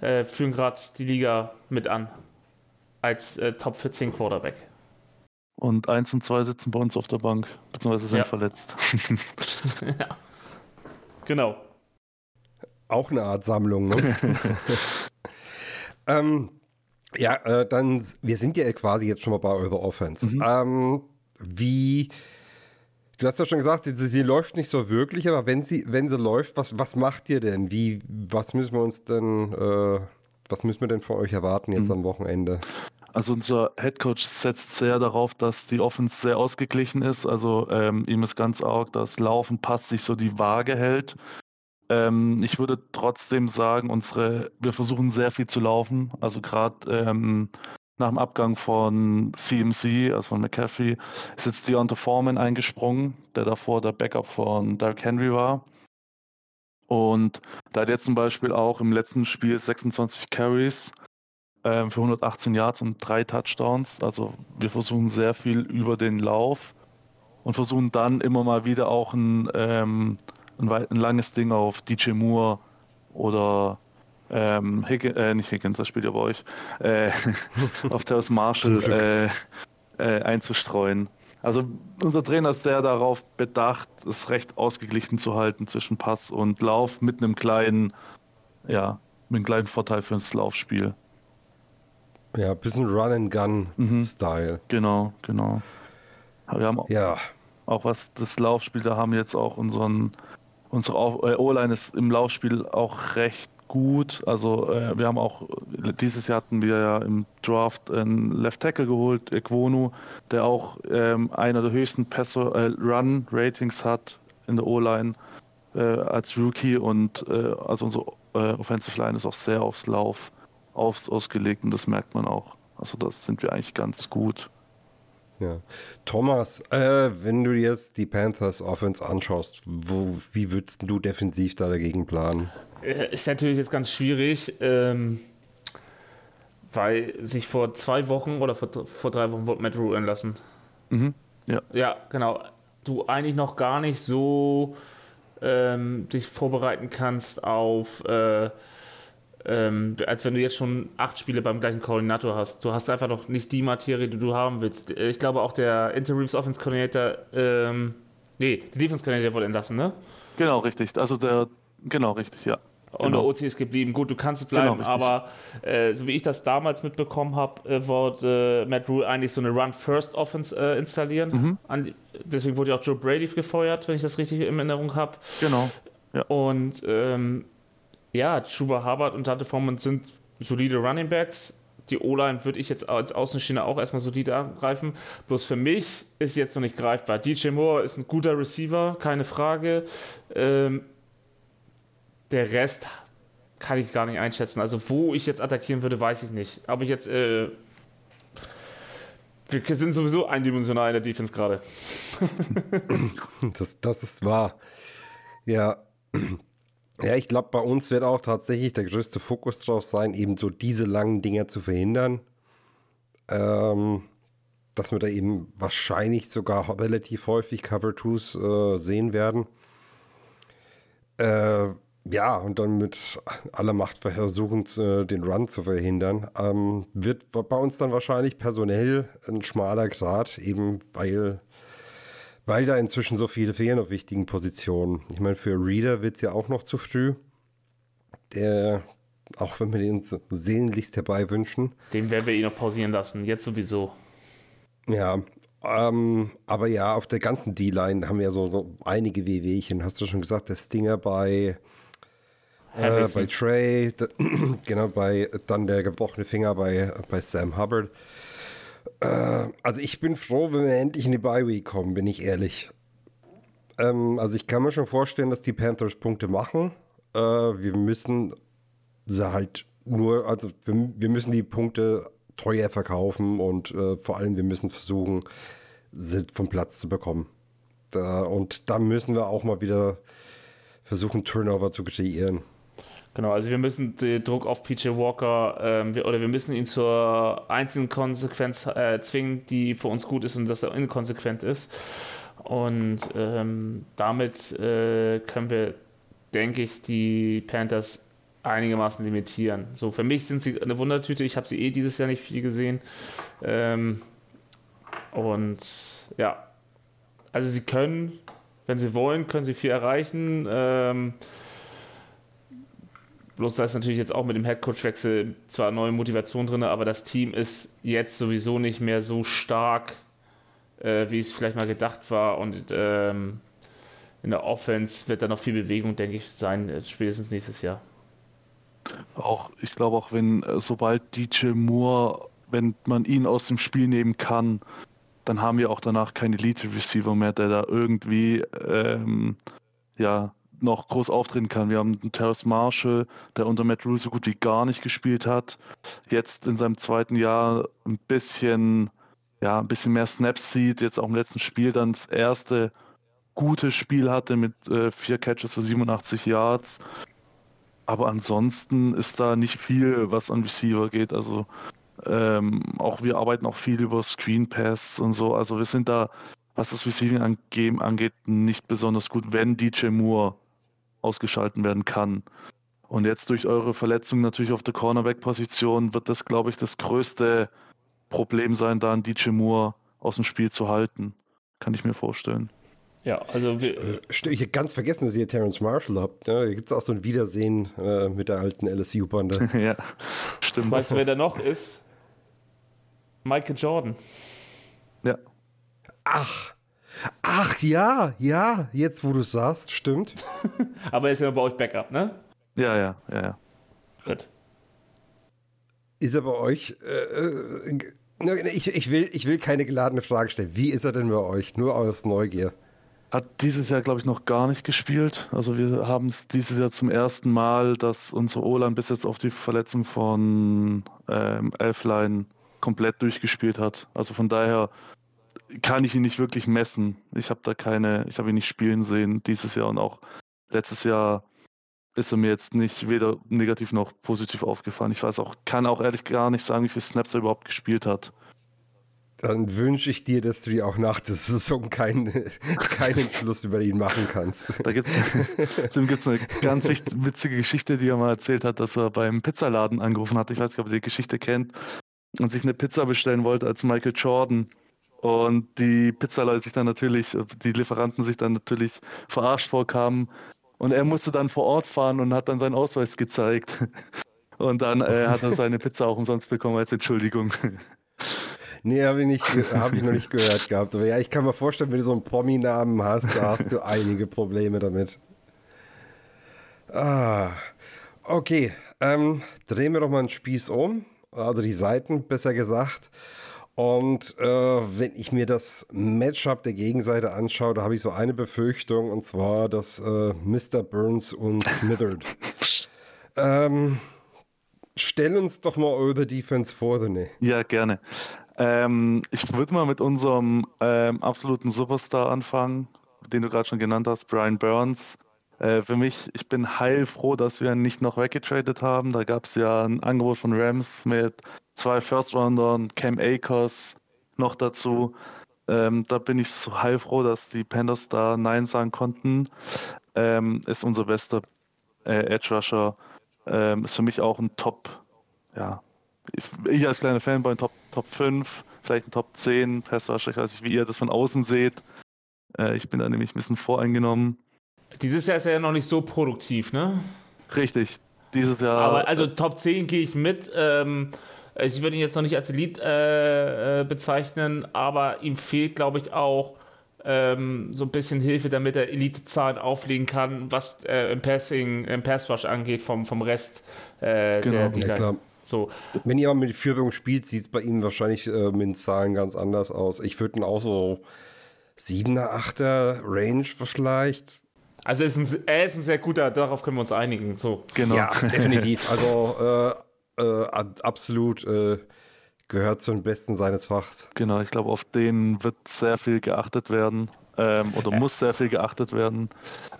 S5: äh, führen gerade die Liga mit an als äh, Top 14 Quarterback.
S6: Und eins und zwei sitzen bei uns auf der Bank, beziehungsweise sind
S5: Ja.
S6: verletzt.
S5: Genau.
S4: Auch eine Art Sammlung, ne? ähm, ja, äh, dann, wir sind ja quasi jetzt schon mal bei eurer Offense. Ähm, wie, du hast ja schon gesagt, sie, sie läuft nicht so wirklich, aber wenn sie, wenn sie läuft, was, was macht ihr denn? Wie, was müssen wir uns denn, äh, was müssen wir denn von euch erwarten jetzt am Wochenende?
S6: Also unser Headcoach setzt sehr darauf, dass die Offense sehr ausgeglichen ist. Also ähm, ihm ist ganz arg, dass Laufen passt sich so die Waage hält. Ähm, ich würde trotzdem sagen, unsere, wir versuchen sehr viel zu laufen. Also gerade ähm, nach dem Abgang von CMC, also von McCaffrey, ist jetzt Deontay Foreman eingesprungen, der davor der Backup von Derrick Henry war. Und da hat jetzt zum Beispiel auch im letzten Spiel 26 Carries ähm, für 118 Yards und drei Touchdowns. Also wir versuchen sehr viel über den Lauf und versuchen dann immer mal wieder auch ein, ähm, ein, ein langes Ding auf DJ Moore oder ähm, Higgins, äh, nicht Higgins, das spielt ja bei euch, äh, auf Terrace Marshall äh, äh, einzustreuen. Also unser Trainer ist sehr darauf bedacht, es recht ausgeglichen zu halten zwischen Pass und Lauf mit einem kleinen, ja, mit einem kleinen Vorteil für das Laufspiel.
S4: Ja, bisschen Run-and-Gun-Style.
S6: Genau, genau. Aber wir haben auch,
S4: Ja,
S6: auch was das Laufspiel, da haben wir jetzt auch unseren, unsere äh, O-Line ist im Laufspiel auch recht gut. Also äh, wir haben auch, dieses Jahr hatten wir ja im Draft einen Left Tackle geholt, Equonu, der auch ähm, einer der höchsten Pässe, äh, Run-Ratings hat in der O-Line äh, als Rookie und äh, also unsere äh, Offensive Line ist auch sehr aufs Lauf aufs, ausgelegt und das merkt man auch. Also das sind wir eigentlich ganz gut.
S4: Ja. Thomas, äh, wenn du jetzt die Panthers Offense anschaust, wo, wie würdest du defensiv da dagegen planen?
S5: Äh, Ist natürlich jetzt ganz schwierig, ähm, weil sich vor zwei Wochen oder vor, vor drei Wochen wurde Matt Rule entlassen.
S6: Mhm. Ja.
S5: Ja, genau. Du eigentlich noch gar nicht so ähm, dich vorbereiten kannst auf, äh, ähm, als wenn du jetzt schon acht Spiele beim gleichen Koordinator hast. Du hast einfach noch nicht die Materie, die du haben willst. Äh, Ich glaube auch der Interims Offense Coordinator, ähm, nee, der Defense Coordinator wurde entlassen, ne?
S6: Genau, richtig. Also der, genau, richtig, ja.
S5: Und
S6: Genau.
S5: der OC ist geblieben. Gut, du kannst bleiben,
S6: Genau,
S5: aber äh, so wie ich das damals mitbekommen habe, äh, wollte äh, Matt Rule eigentlich so eine Run-First-Offense äh, installieren.
S6: Mhm.
S5: An, die- deswegen wurde ja auch Joe Brady gefeuert, wenn ich das richtig in Erinnerung habe.
S6: Genau.
S5: Und ähm, ja, Chuba Hubbard und Dante Foreman sind solide Running Backs. Die O-Line würde ich jetzt als Außenstehender auch erstmal solide angreifen. Bloß für mich ist jetzt noch nicht greifbar. DJ Moore ist ein guter Receiver, keine Frage. Ähm, der Rest kann ich gar nicht einschätzen. Also, wo ich jetzt attackieren würde, weiß ich nicht. Aber ich jetzt. Äh, wir sind sowieso eindimensional in der Defense gerade.
S4: Das, das ist wahr. Ja. Ja, ich glaube, bei uns wird auch tatsächlich der größte Fokus drauf sein, eben so diese langen Dinger zu verhindern. Ähm, dass wir da eben wahrscheinlich sogar relativ häufig Cover Twos äh, sehen werden. Äh, ja, und dann mit aller Macht versuchen, äh, den Run zu verhindern. Ähm, wird bei uns dann wahrscheinlich personell ein schmaler Grad, eben weil weil da inzwischen so viele fehlen auf wichtigen Positionen. Ich meine, für Reader wird es ja auch noch zu früh. Der, auch wenn wir den so sehnlichst herbei wünschen.
S5: Den werden wir eh noch pausieren lassen. Jetzt sowieso.
S4: Ja, ähm, aber ja, auf der ganzen D-Line haben wir so, so einige Wehwehchen. Hast du schon gesagt, der Stinger bei, äh, bei Trey, genau, bei dann der gebrochene Finger bei, bei Sam Hubbard. Äh, also ich bin froh, wenn wir endlich in die Bye Week kommen, bin ich ehrlich. ähm, also ich kann mir schon vorstellen, dass die Panthers Punkte machen. Äh, wir müssen sie halt nur, also wir, wir müssen die Punkte teuer verkaufen und äh, vor allem wir müssen versuchen, sie vom Platz zu bekommen. Da, und da müssen wir auch mal wieder versuchen, Turnover zu kreieren.
S5: Genau, also wir müssen den Druck auf PJ Walker ähm, wir, oder wir müssen ihn zur einzigen Konsequenz äh, zwingen, die für uns gut ist und dass er inkonsequent ist. Und ähm, damit äh, können wir, denke ich, die Panthers einigermaßen limitieren. So, für mich sind sie eine Wundertüte. Ich habe sie eh dieses Jahr nicht viel gesehen. Ähm, und ja, also sie können, wenn sie wollen, können sie viel erreichen. Ähm, bloß da ist natürlich jetzt auch mit dem Headcoach-Wechsel zwar neue Motivation drin, aber das Team ist jetzt sowieso nicht mehr so stark, äh, wie es vielleicht mal gedacht war. Und ähm, in der Offense wird da noch viel Bewegung, denke ich, sein, äh, spätestens nächstes Jahr.
S6: Auch, ich glaube auch, wenn, äh, sobald DJ Moore, wenn man ihn aus dem Spiel nehmen kann, dann haben wir auch danach keinen Elite-Receiver mehr, der da irgendwie ähm, ja, noch groß auftreten kann. Wir haben einen Terrace Marshall, der unter Matt Rule so gut wie gar nicht gespielt hat. Jetzt in seinem zweiten Jahr ein bisschen, ja, ein bisschen mehr Snaps sieht. Jetzt auch im letzten Spiel dann das erste gute Spiel hatte mit äh, vier Catches für 87 Yards. Aber ansonsten ist da nicht viel, was an Receiver geht. Also ähm, auch wir arbeiten auch viel über Screen Pass und so. Also wir sind da, was das Receiving angeht, nicht besonders gut, wenn DJ Moore ausgeschalten werden kann. Und jetzt durch eure Verletzung natürlich auf der Cornerback-Position wird das, glaube ich, das größte Problem sein, da einen DJ Moore aus dem Spiel zu halten. Kann ich mir vorstellen.
S5: Ja, also wir,
S4: äh, ich habe ganz vergessen, dass ihr Terrence Marshall habt. Ja, hier gibt es auch so ein Wiedersehen äh, mit der alten LSU-Bande.
S6: ja, stimmt.
S5: Weißt du, wer da noch ist? Michael Jordan.
S6: Ja.
S4: Ach. Ach ja, ja, jetzt wo du es sagst, stimmt.
S5: Aber er ist ja bei euch Backup, ne?
S6: Ja, ja, ja, ja.
S5: Gut.
S4: Ist er bei euch. Äh, äh, ich, ich, will, ich will keine geladene Frage stellen. Wie ist er denn bei euch? Nur aus Neugier.
S6: Hat dieses Jahr, glaube ich, noch gar nicht gespielt. Also wir haben es dieses Jahr zum ersten Mal, dass unsere Olan bis jetzt auf die Verletzung von ähm, Elfline komplett durchgespielt hat. Also von daher kann ich ihn nicht wirklich messen. Ich habe da keine, ich habe ihn nicht spielen sehen dieses Jahr und auch letztes Jahr ist er mir jetzt nicht weder negativ noch positiv aufgefallen. Ich weiß auch, kann auch ehrlich gar nicht sagen, wie viele Snaps er überhaupt gespielt hat
S4: dann wünsche ich dir, dass du dir auch nach der Saison keinen, keinen Schluss über ihn machen kannst.
S6: Da gibt's, gibt's eine ganz witzige Geschichte, die er mal erzählt hat, dass er beim Pizzaladen angerufen hat. Ich weiß nicht, ob ihr die Geschichte kennt. Und sich eine Pizza bestellen wollte als Michael Jordan. Und die Pizzaleute sich dann natürlich, die Lieferanten sich dann natürlich verarscht vorkamen. Und er musste dann vor Ort fahren und hat dann seinen Ausweis gezeigt. Und dann äh, hat er seine Pizza auch umsonst bekommen als Entschuldigung.
S4: Nee, habe ich, hab ich noch nicht gehört gehabt. Aber ja, ich kann mir vorstellen, wenn du so einen Promi-Namen hast, da hast du einige Probleme damit. Ah, okay. Ähm, drehen wir doch mal einen Spieß um. Also die Seiten, besser gesagt. Und äh, wenn ich mir das Matchup der Gegenseite anschaue, da habe ich so eine Befürchtung, und zwar, dass äh, Mr. Burns und Smithered. ähm, stell uns doch mal eure Defense vor, René.
S6: Ja, gerne. Ähm, ich würde mal mit unserem ähm, absoluten Superstar anfangen, den du gerade schon genannt hast, Brian Burns. Äh, für mich, ich bin heilfroh, dass wir ihn nicht noch weggetradet haben. Da gab es ja ein Angebot von Rams mit zwei First-Roundern, Cam Akers noch dazu. Ähm, da bin ich so heilfroh, dass die Panthers da Nein sagen konnten. Ähm, ist unser bester äh, Edge Rusher. Ähm, ist für mich auch ein Top, ja, ich als kleiner Fanboy Top, Top 5, vielleicht ein Top 10 Passwasher. Ich weiß nicht, wie ihr das von außen seht. Äh, ich bin da nämlich ein bisschen voreingenommen.
S5: Dieses Jahr ist er ja noch nicht so produktiv, ne?
S6: Richtig. Dieses Jahr.
S5: Aber also Top 10 gehe ich mit. Ähm, ich würde ihn jetzt noch nicht als Elite äh, äh, bezeichnen, aber ihm fehlt, glaube ich, auch ähm, so ein bisschen Hilfe, damit er Elite-Zahlen auflegen kann, was äh, im Passing, im Pass-Rush angeht vom, vom Rest äh,
S6: genau.
S5: der,
S4: ja, klar. So. Wenn jemand mit Führung spielt, sieht es bei ihm wahrscheinlich äh, mit den Zahlen ganz anders aus. Ich würde ihn auch so 7er, 8er Range vielleicht.
S5: Also er ist, ein, er ist ein sehr guter, darauf können wir uns einigen. So.
S6: Genau.
S4: Ja, definitiv. Also äh, äh, absolut äh, gehört zu den Besten seines Fachs.
S6: Genau, ich glaube, auf den wird sehr viel geachtet werden. Ähm, oder muss sehr viel geachtet werden.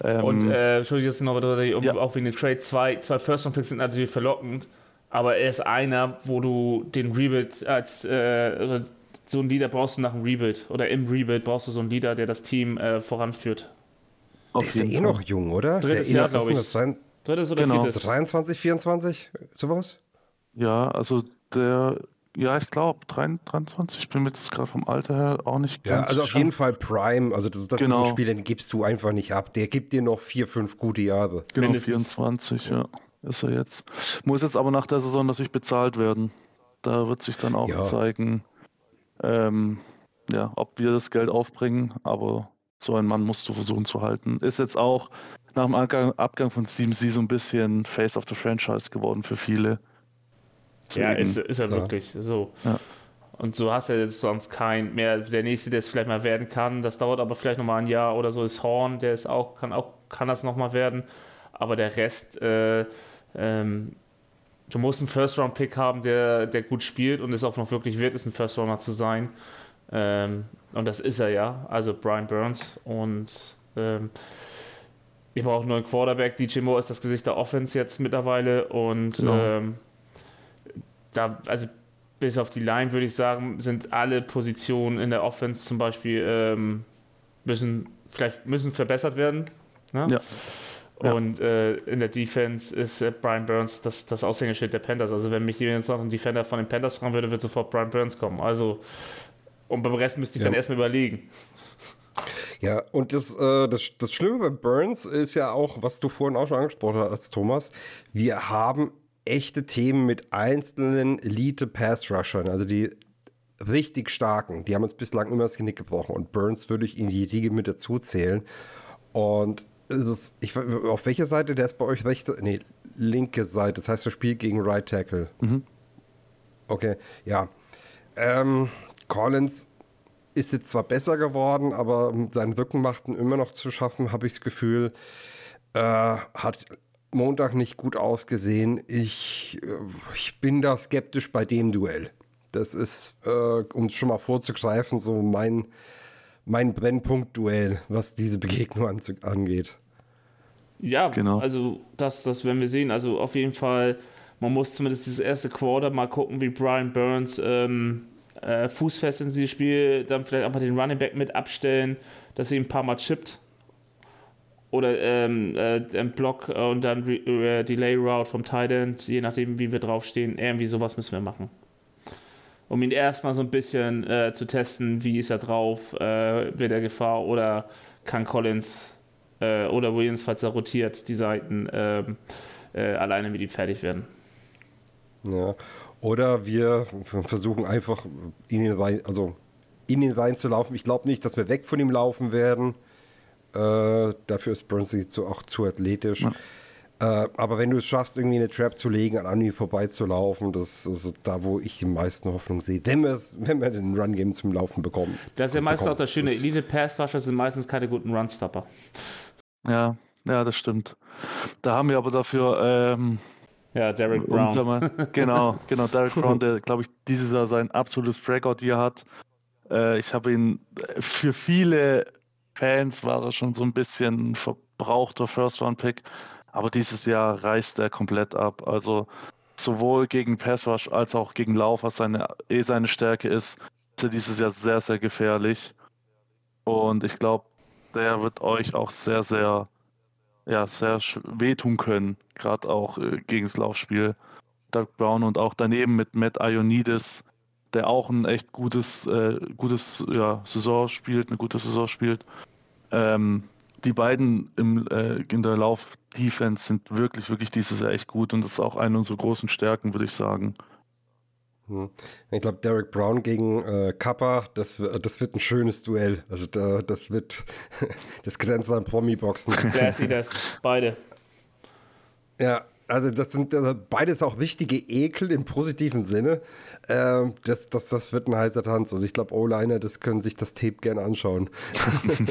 S6: Ähm,
S5: Und äh, Entschuldigung, dass ich noch
S6: Ja.
S5: auch wegen dem Trade. Zwei, zwei First-Round-Picks sind natürlich verlockend, aber er ist einer, wo du den Rebuild als äh, oder so ein Leader brauchst du nach dem Rebuild oder im Rebuild brauchst du so einen Leader, der das Team äh, voranführt.
S6: auf
S4: Der ist ja eh noch jung, oder?
S5: Drittes
S4: der
S5: Jahr,
S4: ist, was
S5: glaub ich. Drittes oder
S6: Genau.
S5: viertes?
S4: 23, 24, sowas?
S6: Ja, also der, ja, ich glaube, 23, ich bin mir jetzt gerade vom Alter her auch nicht
S4: Ja,
S6: ganz
S4: also auf jeden Fall Prime. Also das, das
S6: Genau.
S4: ist ein Spieler, den gibst du einfach nicht ab. Der gibt dir noch vier, fünf gute Jahre.
S6: Genau,
S5: mindestens.
S6: 24, ja, ist er jetzt. Muss jetzt aber nach der Saison natürlich bezahlt werden. Da wird sich dann auch
S4: Ja.
S6: zeigen, ähm, ja, ob wir das Geld aufbringen, aber so ein Mann musst du versuchen zu halten. Ist jetzt auch nach dem Abgang, Abgang von CMC so ein bisschen Face of the Franchise geworden für viele.
S5: Ja,
S6: Deswegen-
S5: ist, ist er
S4: Ja.
S5: wirklich. So.
S6: Ja.
S5: Und so hast du jetzt sonst keinen mehr. Der nächste, der es vielleicht mal werden kann, das dauert aber vielleicht nochmal ein Jahr oder so, ist Horn, der ist auch, kann auch, kann das nochmal werden. Aber der Rest, äh, ähm, du musst einen First-Round-Pick haben, der, der gut spielt und es auch noch wirklich wert ist, ein First-Rounder zu sein. Ähm, und das ist er ja, also Brian Burns. Und ähm, wir brauchen einen neuen Quarterback. DJ Moore ist das Gesicht der Offense jetzt mittlerweile. Und
S6: Genau.
S5: ähm, da, also bis auf die Line würde ich sagen, sind alle Positionen in der Offense zum Beispiel ähm, müssen vielleicht müssen verbessert werden. Ne?
S6: Ja.
S5: Und äh, in der Defense ist äh, Brian Burns das, das Aushängeschild der Panthers. Also wenn mich jemand jetzt noch einen Defender von den Panthers fragen würde, wird sofort Brian Burns kommen. Also und beim Rest müsste ich
S4: Ja.
S5: dann erstmal überlegen.
S4: Ja, und das, äh, das, das Schlimme bei Burns ist ja auch, was du vorhin auch schon angesprochen hast, Thomas. Wir haben echte Themen mit einzelnen Elite-Pass-Rushern, also die richtig starken. Die haben uns bislang immer das Genick gebrochen. Und Burns würde ich in die Riege mit dazu zählen. Und es ist, ich, auf welcher Seite? Der ist bei euch rechte, nee, linke Seite. Das heißt, er spielt gegen Right Tackle. Okay, ja. Ähm, Collins ist jetzt zwar besser geworden, aber sein Rücken macht ihn immer noch zu schaffen, habe ich das Gefühl. Äh, hat Montag nicht gut ausgesehen. Ich, äh, ich bin da skeptisch bei dem Duell. Das ist, äh, um es schon mal vorzugreifen, so mein, mein Brennpunkt-Duell, was diese Begegnung an, angeht.
S5: Ja,
S6: Genau.
S5: also das, das werden wir sehen. Also auf jeden Fall, man muss zumindest dieses erste Quarter mal gucken, wie Brian Burns ähm, äh, fußfest in dieses Spiel, dann vielleicht auch mal den Running Back mit abstellen, dass er ihn ein paar Mal chippt. Oder ähm, äh, den Block äh, und dann Re äh, Delay Route vom Tight je nachdem, wie wir draufstehen. Irgendwie sowas müssen wir machen. Um ihn erstmal so ein bisschen äh, zu testen, wie ist er drauf, äh, wird er Gefahr oder kann Collins äh, oder Williams, falls er rotiert, die Seiten ähm, äh, alleine mit ihm fertig werden.
S4: Ja. Oder wir versuchen einfach in den Wein, also in den Wein zu laufen. Ich glaube nicht, dass wir weg von ihm laufen werden. Äh, dafür ist Burnsley zu, auch zu athletisch. Äh, aber wenn du es schaffst, irgendwie eine Trap zu legen, an Andy vorbeizulaufen, das ist da, wo ich die meisten Hoffnung sehe. Wenn wir, es- wenn wir den Run-Game zum Laufen bekommen.
S5: Das ist ja meistens auch das Schöne.
S4: ist-
S5: Elite Pass Rusher sind meistens keine guten Run-Stopper.
S6: Ja, ja, das stimmt. Da haben wir aber dafür ähm,
S5: Ja, Derek Brown.
S6: Untermann. Genau, genau. Derek Brown, der, glaube ich, dieses Jahr sein absolutes Breakout-Year hat. Äh, ich habe ihn, äh, für viele Fans war er schon so ein bisschen ein verbrauchter First-Round-Pick, aber dieses Jahr reißt er komplett ab. Also sowohl gegen Pass Rush als auch gegen Lauf, was seine, eh seine Stärke ist, ist er dieses Jahr sehr, sehr gefährlich. Und ich glaube, der wird euch auch sehr, sehr, ja, sehr wehtun können, gerade auch äh, gegen das Laufspiel. Doug Brown und auch daneben mit Matt Ioannidis, der auch ein echt gutes, äh, gutes ja, Saison spielt, eine gute Saison spielt. Ähm, die beiden im, äh, in der Lauf-Defense sind wirklich, wirklich dieses Jahr echt gut und das ist auch eine unserer großen Stärken, würde ich sagen.
S4: Hm. Ich glaube, Derek Brown gegen äh, Kappa, das, w- das wird ein schönes Duell. Also da, das wird, das grenzt an Promi-Boxen.
S5: Classy, das beide.
S4: Ja, Also das sind also beides auch wichtige Ekel im positiven Sinne. Ähm, das, das, das wird ein heißer Tanz. Also ich glaube, O-Liner, das können sich das Tape gerne anschauen.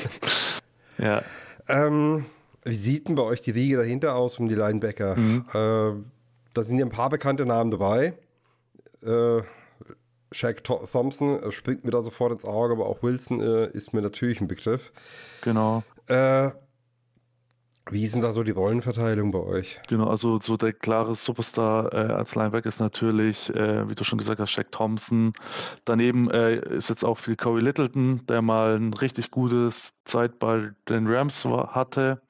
S6: Ja.
S4: ähm, wie sieht denn bei euch die Riege dahinter aus um die Linebacker? Äh, da sind ja ein paar bekannte Namen dabei. Äh, Shaq Tho- Thompson äh, springt mir da sofort ins Auge, aber auch Wilson äh, ist mir natürlich ein Begriff.
S6: Genau.
S4: Äh, wie ist denn da so die Rollenverteilung bei euch?
S6: Genau, also so der klare Superstar äh, als Linebacker ist natürlich, äh, wie du schon gesagt hast, Shaq Thompson. Daneben äh, ist jetzt auch viel Corey Littleton, der mal ein richtig gutes Zeit bei den Rams war, hatte.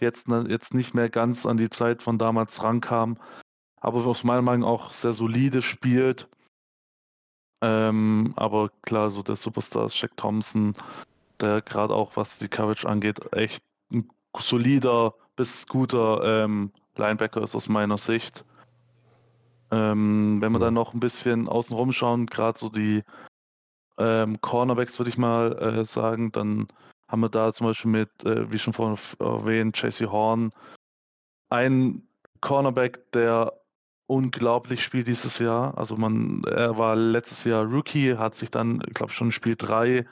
S6: Jetzt, ne- jetzt nicht mehr ganz an die Zeit von damals rankam, aber aus meiner Meinung auch sehr solide spielt. Ähm, aber klar, so der Superstar ist Shaq Thompson, der gerade auch was die Coverage angeht, echt ein solider bis guter ähm, Linebacker ist aus meiner Sicht. Ähm, wenn wir dann noch ein bisschen außen rum schauen, gerade so die ähm, Cornerbacks, würde ich mal äh, sagen, dann haben wir da zum Beispiel mit, äh, wie schon vorhin erwähnt, JC Horn, einen Cornerback, der unglaublich spielt dieses Jahr. Also man, er war letztes Jahr Rookie, hat sich dann, ich glaube schon in Spiel 3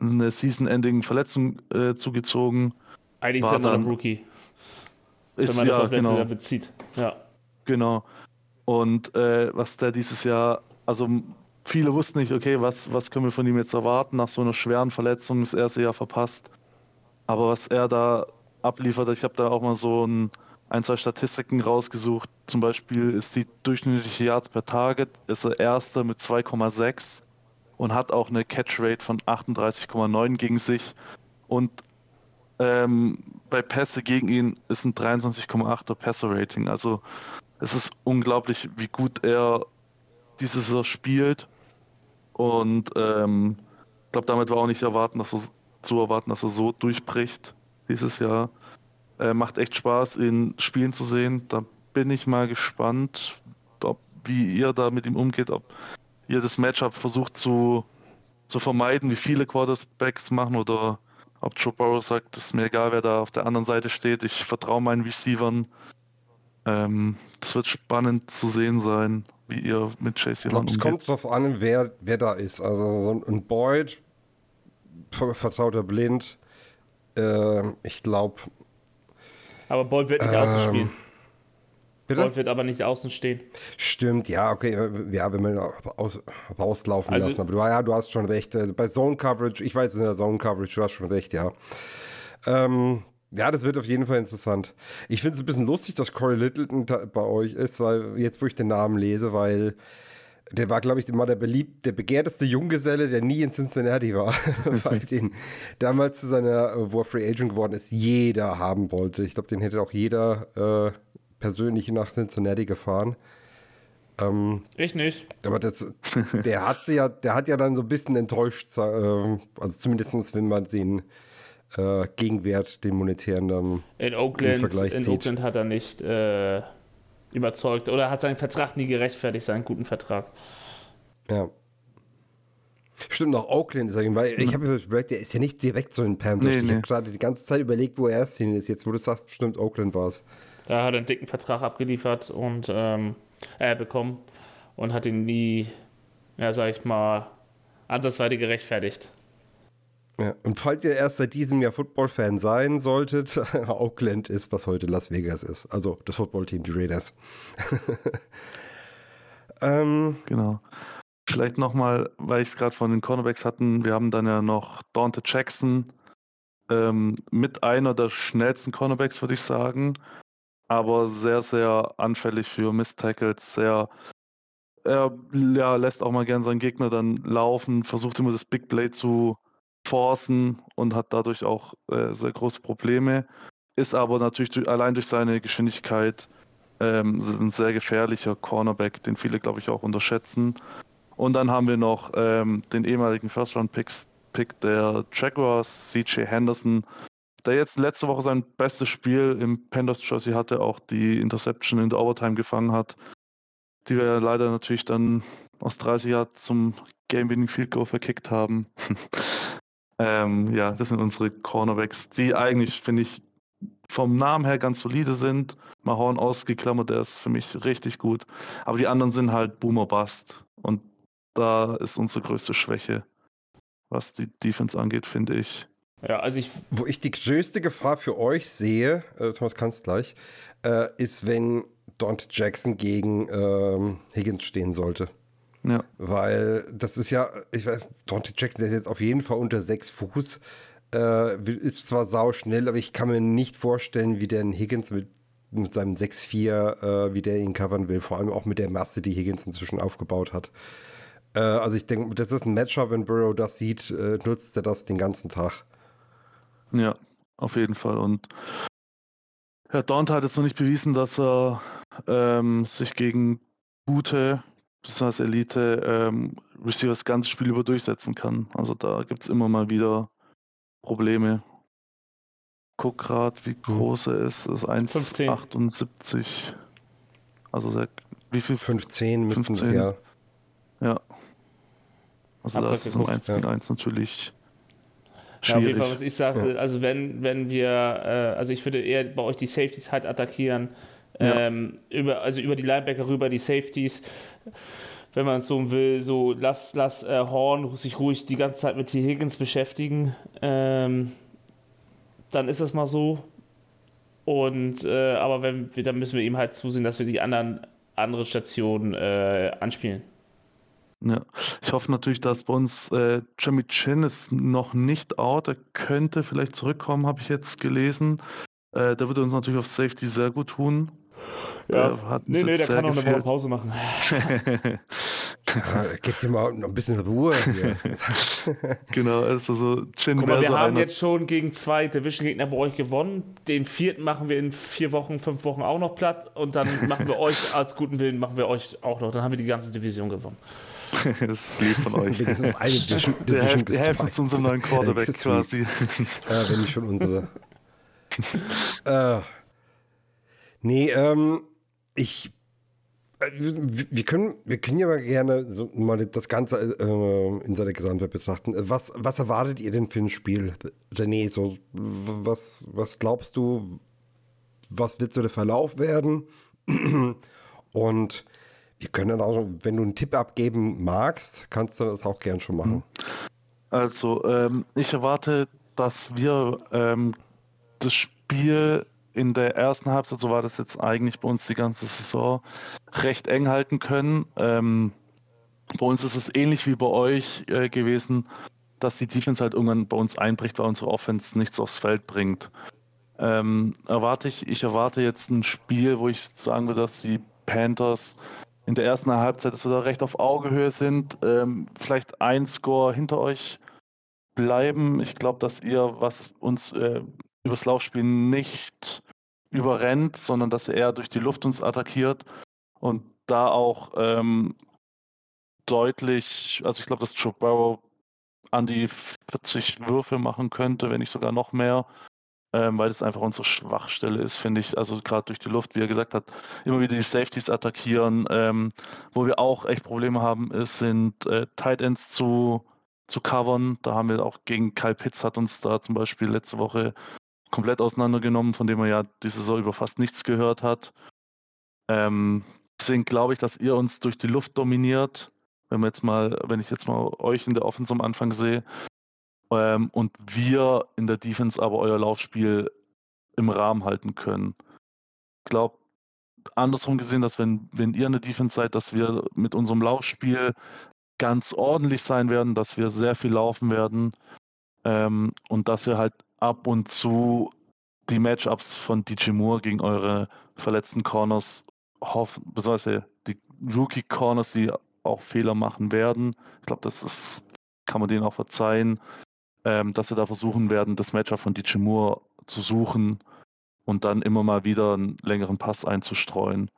S6: eine Season-Ending-Verletzung äh, zugezogen.
S5: Eigentlich ist er noch Rookie,
S6: Ist,
S5: wenn man das
S6: ja,
S5: auf letztes
S6: genau.
S5: Jahr bezieht. Ja.
S6: Genau. Und äh, was der dieses Jahr, also viele wussten nicht, okay, was, was können wir von ihm jetzt erwarten nach so einer schweren Verletzung, das erste Jahr verpasst. Aber was er da abliefert, ich habe da auch mal so ein, ein, zwei Statistiken rausgesucht. Zum Beispiel ist die durchschnittliche Yards per Target, ist er erster mit 2,6 und hat auch eine Catch-Rate von 38,9 gegen sich. Und ähm, bei Pässe gegen ihn ist ein 23,8er Passer-Rating. Also es ist unglaublich, wie gut er diese Saison spielt. Und ähm, ich glaube, damit war auch nicht erwarten, dass er, zu erwarten, dass er so durchbricht dieses Jahr. Äh, macht echt Spaß, ihn spielen zu sehen. Da bin ich mal gespannt, ob, wie ihr da mit ihm umgeht, ob ihr das Matchup versucht zu, zu vermeiden, wie viele Quarterbacks machen oder ob Joe Burrow sagt, es ist mir egal, wer da auf der anderen Seite steht, ich vertraue meinen Receivern. Ähm, das wird spannend zu sehen sein, wie ihr mit Chase
S4: Ich glaube,
S6: Young
S4: es kommt drauf an, wer, wer da ist. Also so ein Boyd ver- vertraut er blind. Ähm, ich glaube.
S5: Aber Bolt wird nicht außen spielen.
S4: Bitte?
S5: Bolt wird aber nicht außen stehen.
S4: Stimmt, ja, okay, ja, wenn wir ihn aus, rauslaufen
S5: Also-
S4: lassen. Aber du, ja, du hast schon recht. Also bei Zone Coverage, ich weiß in der Zone Coverage, du hast schon recht, ja. Ähm, ja, das wird auf jeden Fall interessant. Ich finde es ein bisschen lustig, dass Corey Littleton bei euch ist, weil jetzt, wo ich den Namen lese, weil der war, glaube ich, mal der beliebt, der begehrteste Junggeselle, der nie in Cincinnati war, weil den damals zu seiner, äh, wo er Free Agent geworden ist, jeder haben wollte. Ich glaube, den hätte auch jeder äh, persönlich nach Cincinnati gefahren. Ähm,
S5: Ich nicht.
S4: aber das, der hat sie ja, der hat ja dann so ein bisschen enttäuscht, äh, also zumindest wenn man den äh, Gegenwert, den monetären dann
S5: In
S4: Im
S5: Oakland,
S4: Vergleich
S5: in
S4: zieht.
S5: Oakland hat er nicht äh, überzeugt oder hat seinen Vertrag nie gerechtfertigt, seinen guten Vertrag.
S4: Ja. Stimmt, noch Oakland ist er, weil ich habe mir überlegt, der ist ja nicht direkt so in Panthers.
S6: Nee,
S4: ich
S6: nee.
S4: habe gerade die ganze Zeit überlegt, wo er erst hin ist. Jetzt, wo du sagst, stimmt, Oakland war es.
S5: Da hat er einen dicken Vertrag abgeliefert und ähm, äh, bekommen und hat ihn nie, ja, sag ich mal, ansatzweise gerechtfertigt.
S4: Ja. Und falls ihr erst seit diesem Jahr Football-Fan sein solltet, Oakland ist, was heute Las Vegas ist. Also das Footballteam, die Raiders. ähm,
S6: Genau. Vielleicht nochmal, weil ich es gerade von den Cornerbacks hatten, wir haben dann ja noch Dante Jackson ähm, mit einer der schnellsten Cornerbacks, würde ich sagen, aber sehr, sehr anfällig für Miss-Tackles, sehr, er ja, lässt auch mal gern seinen Gegner dann laufen, versucht immer das Big Play zu forcen und hat dadurch auch äh, sehr große Probleme, ist aber natürlich durch, allein durch seine Geschwindigkeit ähm, ein sehr gefährlicher Cornerback, den viele, glaube ich, auch unterschätzen. Und dann haben wir noch ähm, den ehemaligen First-Round-Pick der Jaguars, CJ Henderson, der jetzt letzte Woche sein bestes Spiel im Panthers Jersey hatte, auch die Interception in der Overtime gefangen hat, die wir leider natürlich dann aus 30 Jahren zum Game-Winning Field Goal verkickt haben. ähm, ja, das sind unsere Cornerbacks, die eigentlich, finde ich, vom Namen her ganz solide sind. Mahorn ausgeklammert, der ist für mich richtig gut. Aber die anderen sind halt Boomer Bust. Und da ist unsere größte Schwäche, was die Defense angeht, finde ich.
S5: Ja, also ich.
S4: Wo ich die größte Gefahr für euch sehe, äh, Thomas kannst gleich, äh, ist, wenn Dante Jackson gegen ähm, Higgins stehen sollte.
S6: Ja.
S4: Weil das ist ja, ich weiß, Dante Jackson der ist jetzt auf jeden Fall unter sechs Fuß. Äh, ist zwar sau schnell, aber ich kann mir nicht vorstellen, wie der Higgins mit, mit seinem 6-4, äh, wie der ihn covern will. Vor allem auch mit der Masse, die Higgins inzwischen aufgebaut hat. Äh, also ich denke, das ist ein Matchup, wenn Burrow das sieht, äh, nutzt er das den ganzen Tag.
S6: Ja, auf jeden Fall. Und Herr Dante hat jetzt noch nicht bewiesen, dass er ähm, sich gegen gute, besonders Elite, ähm, Receiver das ganze Spiel über durchsetzen kann. Also da gibt es immer mal wieder Probleme. Guck gerade, wie groß er ist. Das ist
S5: 15.
S6: 1,78. Also sehr, wie viel?
S4: 15 müssten es
S6: 15.
S4: ja.
S6: Ja. Also da ist es um
S5: Abgeguckt,
S6: 1 gegen 1 natürlich
S5: Ja, auf jeden
S6: schwierig.
S5: Fall, was ich sagte, also wenn, wenn wir, äh, also ich würde eher bei euch die Safeties halt attackieren,
S6: Ja.
S5: ähm, über, also über die Linebacker rüber, die Safeties, wenn man es so will, so lass, lass äh, Horn sich ruhig die ganze Zeit mit T. Higgins beschäftigen, ähm, dann ist das mal so. Und, äh, aber wenn wir, dann müssen wir ihm halt zusehen, dass wir die anderen, andere Stationen äh, anspielen.
S6: Ja, ich hoffe natürlich, dass bei uns äh, Jimmy Chin ist noch nicht out. Er könnte vielleicht zurückkommen, habe ich jetzt gelesen. Äh, der würde uns natürlich auf Safety sehr gut tun. Der hat uns
S5: nee, nee, der kann noch eine Woche. Pause machen.
S4: Ja, gebt ihm mal noch ein bisschen Ruhe.
S6: Genau, also so Chin
S5: Guck mal, wir
S6: so
S5: haben
S6: einer.
S5: jetzt schon gegen zwei Division-Gegner bei euch gewonnen. Den vierten machen wir in vier Wochen, fünf Wochen auch noch platt. Und dann machen wir euch als guten Willen, machen wir euch auch noch. Dann haben wir die ganze Division gewonnen.
S6: das ist lieb von euch.
S4: Wenigstens eine Division, Division
S6: helft, helft uns unserem neuen Quarterback quasi.
S4: Ja, wenn nicht schon unsere. äh, nee, ähm, ich. äh, Wir können, wir können ja mal gerne so mal das Ganze äh, in seiner Gesamtheit betrachten. Was, was erwartet ihr denn für ein Spiel, René? So, was, was glaubst du, was wird so der Verlauf werden? Und wir können auch, wenn du einen Tipp abgeben magst, kannst du das auch gern schon machen.
S6: Also, ähm, ich erwarte, dass wir ähm, das Spiel in der ersten Halbzeit, so war das jetzt eigentlich bei uns die ganze Saison, recht eng halten können. Ähm, bei uns ist es ähnlich wie bei euch äh, gewesen, dass die Defense halt irgendwann bei uns einbricht, weil unsere Offense nichts aufs Feld bringt. Ähm, erwarte ich, ich erwarte jetzt ein Spiel, wo ich sagen würde, dass die Panthers in der ersten Halbzeit, dass wir da recht auf Augehöhe sind, ähm, vielleicht ein Score hinter euch bleiben. Ich glaube, dass ihr, was uns äh, übers Laufspiel nicht überrennt, sondern dass er durch die Luft uns attackiert und da auch ähm, deutlich, also ich glaube, dass Joe Burrow an die 40 Würfe machen könnte, wenn nicht sogar noch mehr, ähm, weil das einfach unsere Schwachstelle ist, finde ich. Also gerade durch die Luft, wie er gesagt hat, immer wieder die Safeties attackieren. Ähm, wo wir auch echt Probleme haben, ist, sind äh, Tight Ends zu, zu covern. Da haben wir auch gegen Kyle Pitts hat uns da zum Beispiel letzte Woche komplett auseinandergenommen, von dem er ja die Saison über fast nichts gehört hat. Ähm, deswegen glaube ich, dass ihr uns durch die Luft dominiert. Wenn wir jetzt mal, wenn ich jetzt mal euch in der Offense am Anfang sehe, ähm, und wir in der Defense aber euer Laufspiel im Rahmen halten können. Ich glaube, andersrum gesehen, dass wenn, wenn ihr in der Defense seid, dass wir mit unserem Laufspiel ganz ordentlich sein werden, dass wir sehr viel laufen werden ähm, und dass ihr halt ab und zu die Matchups von DJ Moore gegen eure verletzten Corners hoffen, beziehungsweise die Rookie Corners, die auch Fehler machen werden. Ich glaube, das ist, kann man denen auch verzeihen, ähm, dass wir da versuchen werden, das Matchup von DJ Moore zu suchen und dann immer mal wieder einen längeren Pass einzustreuen.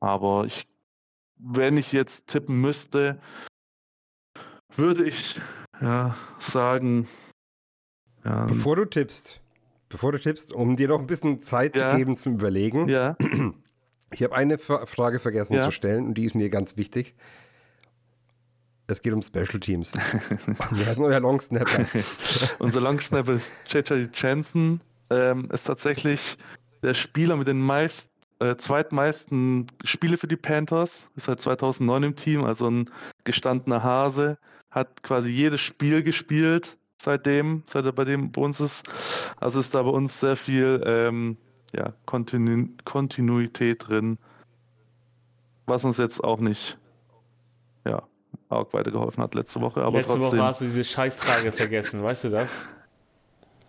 S6: Aber ich, wenn ich jetzt tippen müsste, würde ich ja, sagen, ja,
S4: Bevor du tippst, bevor du tippst, um dir noch ein bisschen Zeit
S6: Ja.
S4: zu geben zum Überlegen,
S6: ja,
S4: ich habe eine Fra- Frage vergessen zu stellen und die ist mir ganz wichtig. Es geht um Special Teams. Wer ist denn euer Long Snapper?
S6: unser Long Snapper ist JJ Jensen. ähm, ist tatsächlich der Spieler mit den meist, äh, zweitmeisten Spiele für die Panthers. Ist seit 2009 im Team, also ein gestandener Hase. Hat quasi jedes Spiel gespielt seitdem, seit er bei dem bei uns ist. Also ist da bei uns sehr viel ähm, ja, Kontinu Kontinuität drin, was uns jetzt auch nicht arg weitergeholfen hat letzte Woche. Aber
S5: Letzte
S6: trotzdem,
S5: Woche hast du diese Scheißfrage vergessen, weißt du das?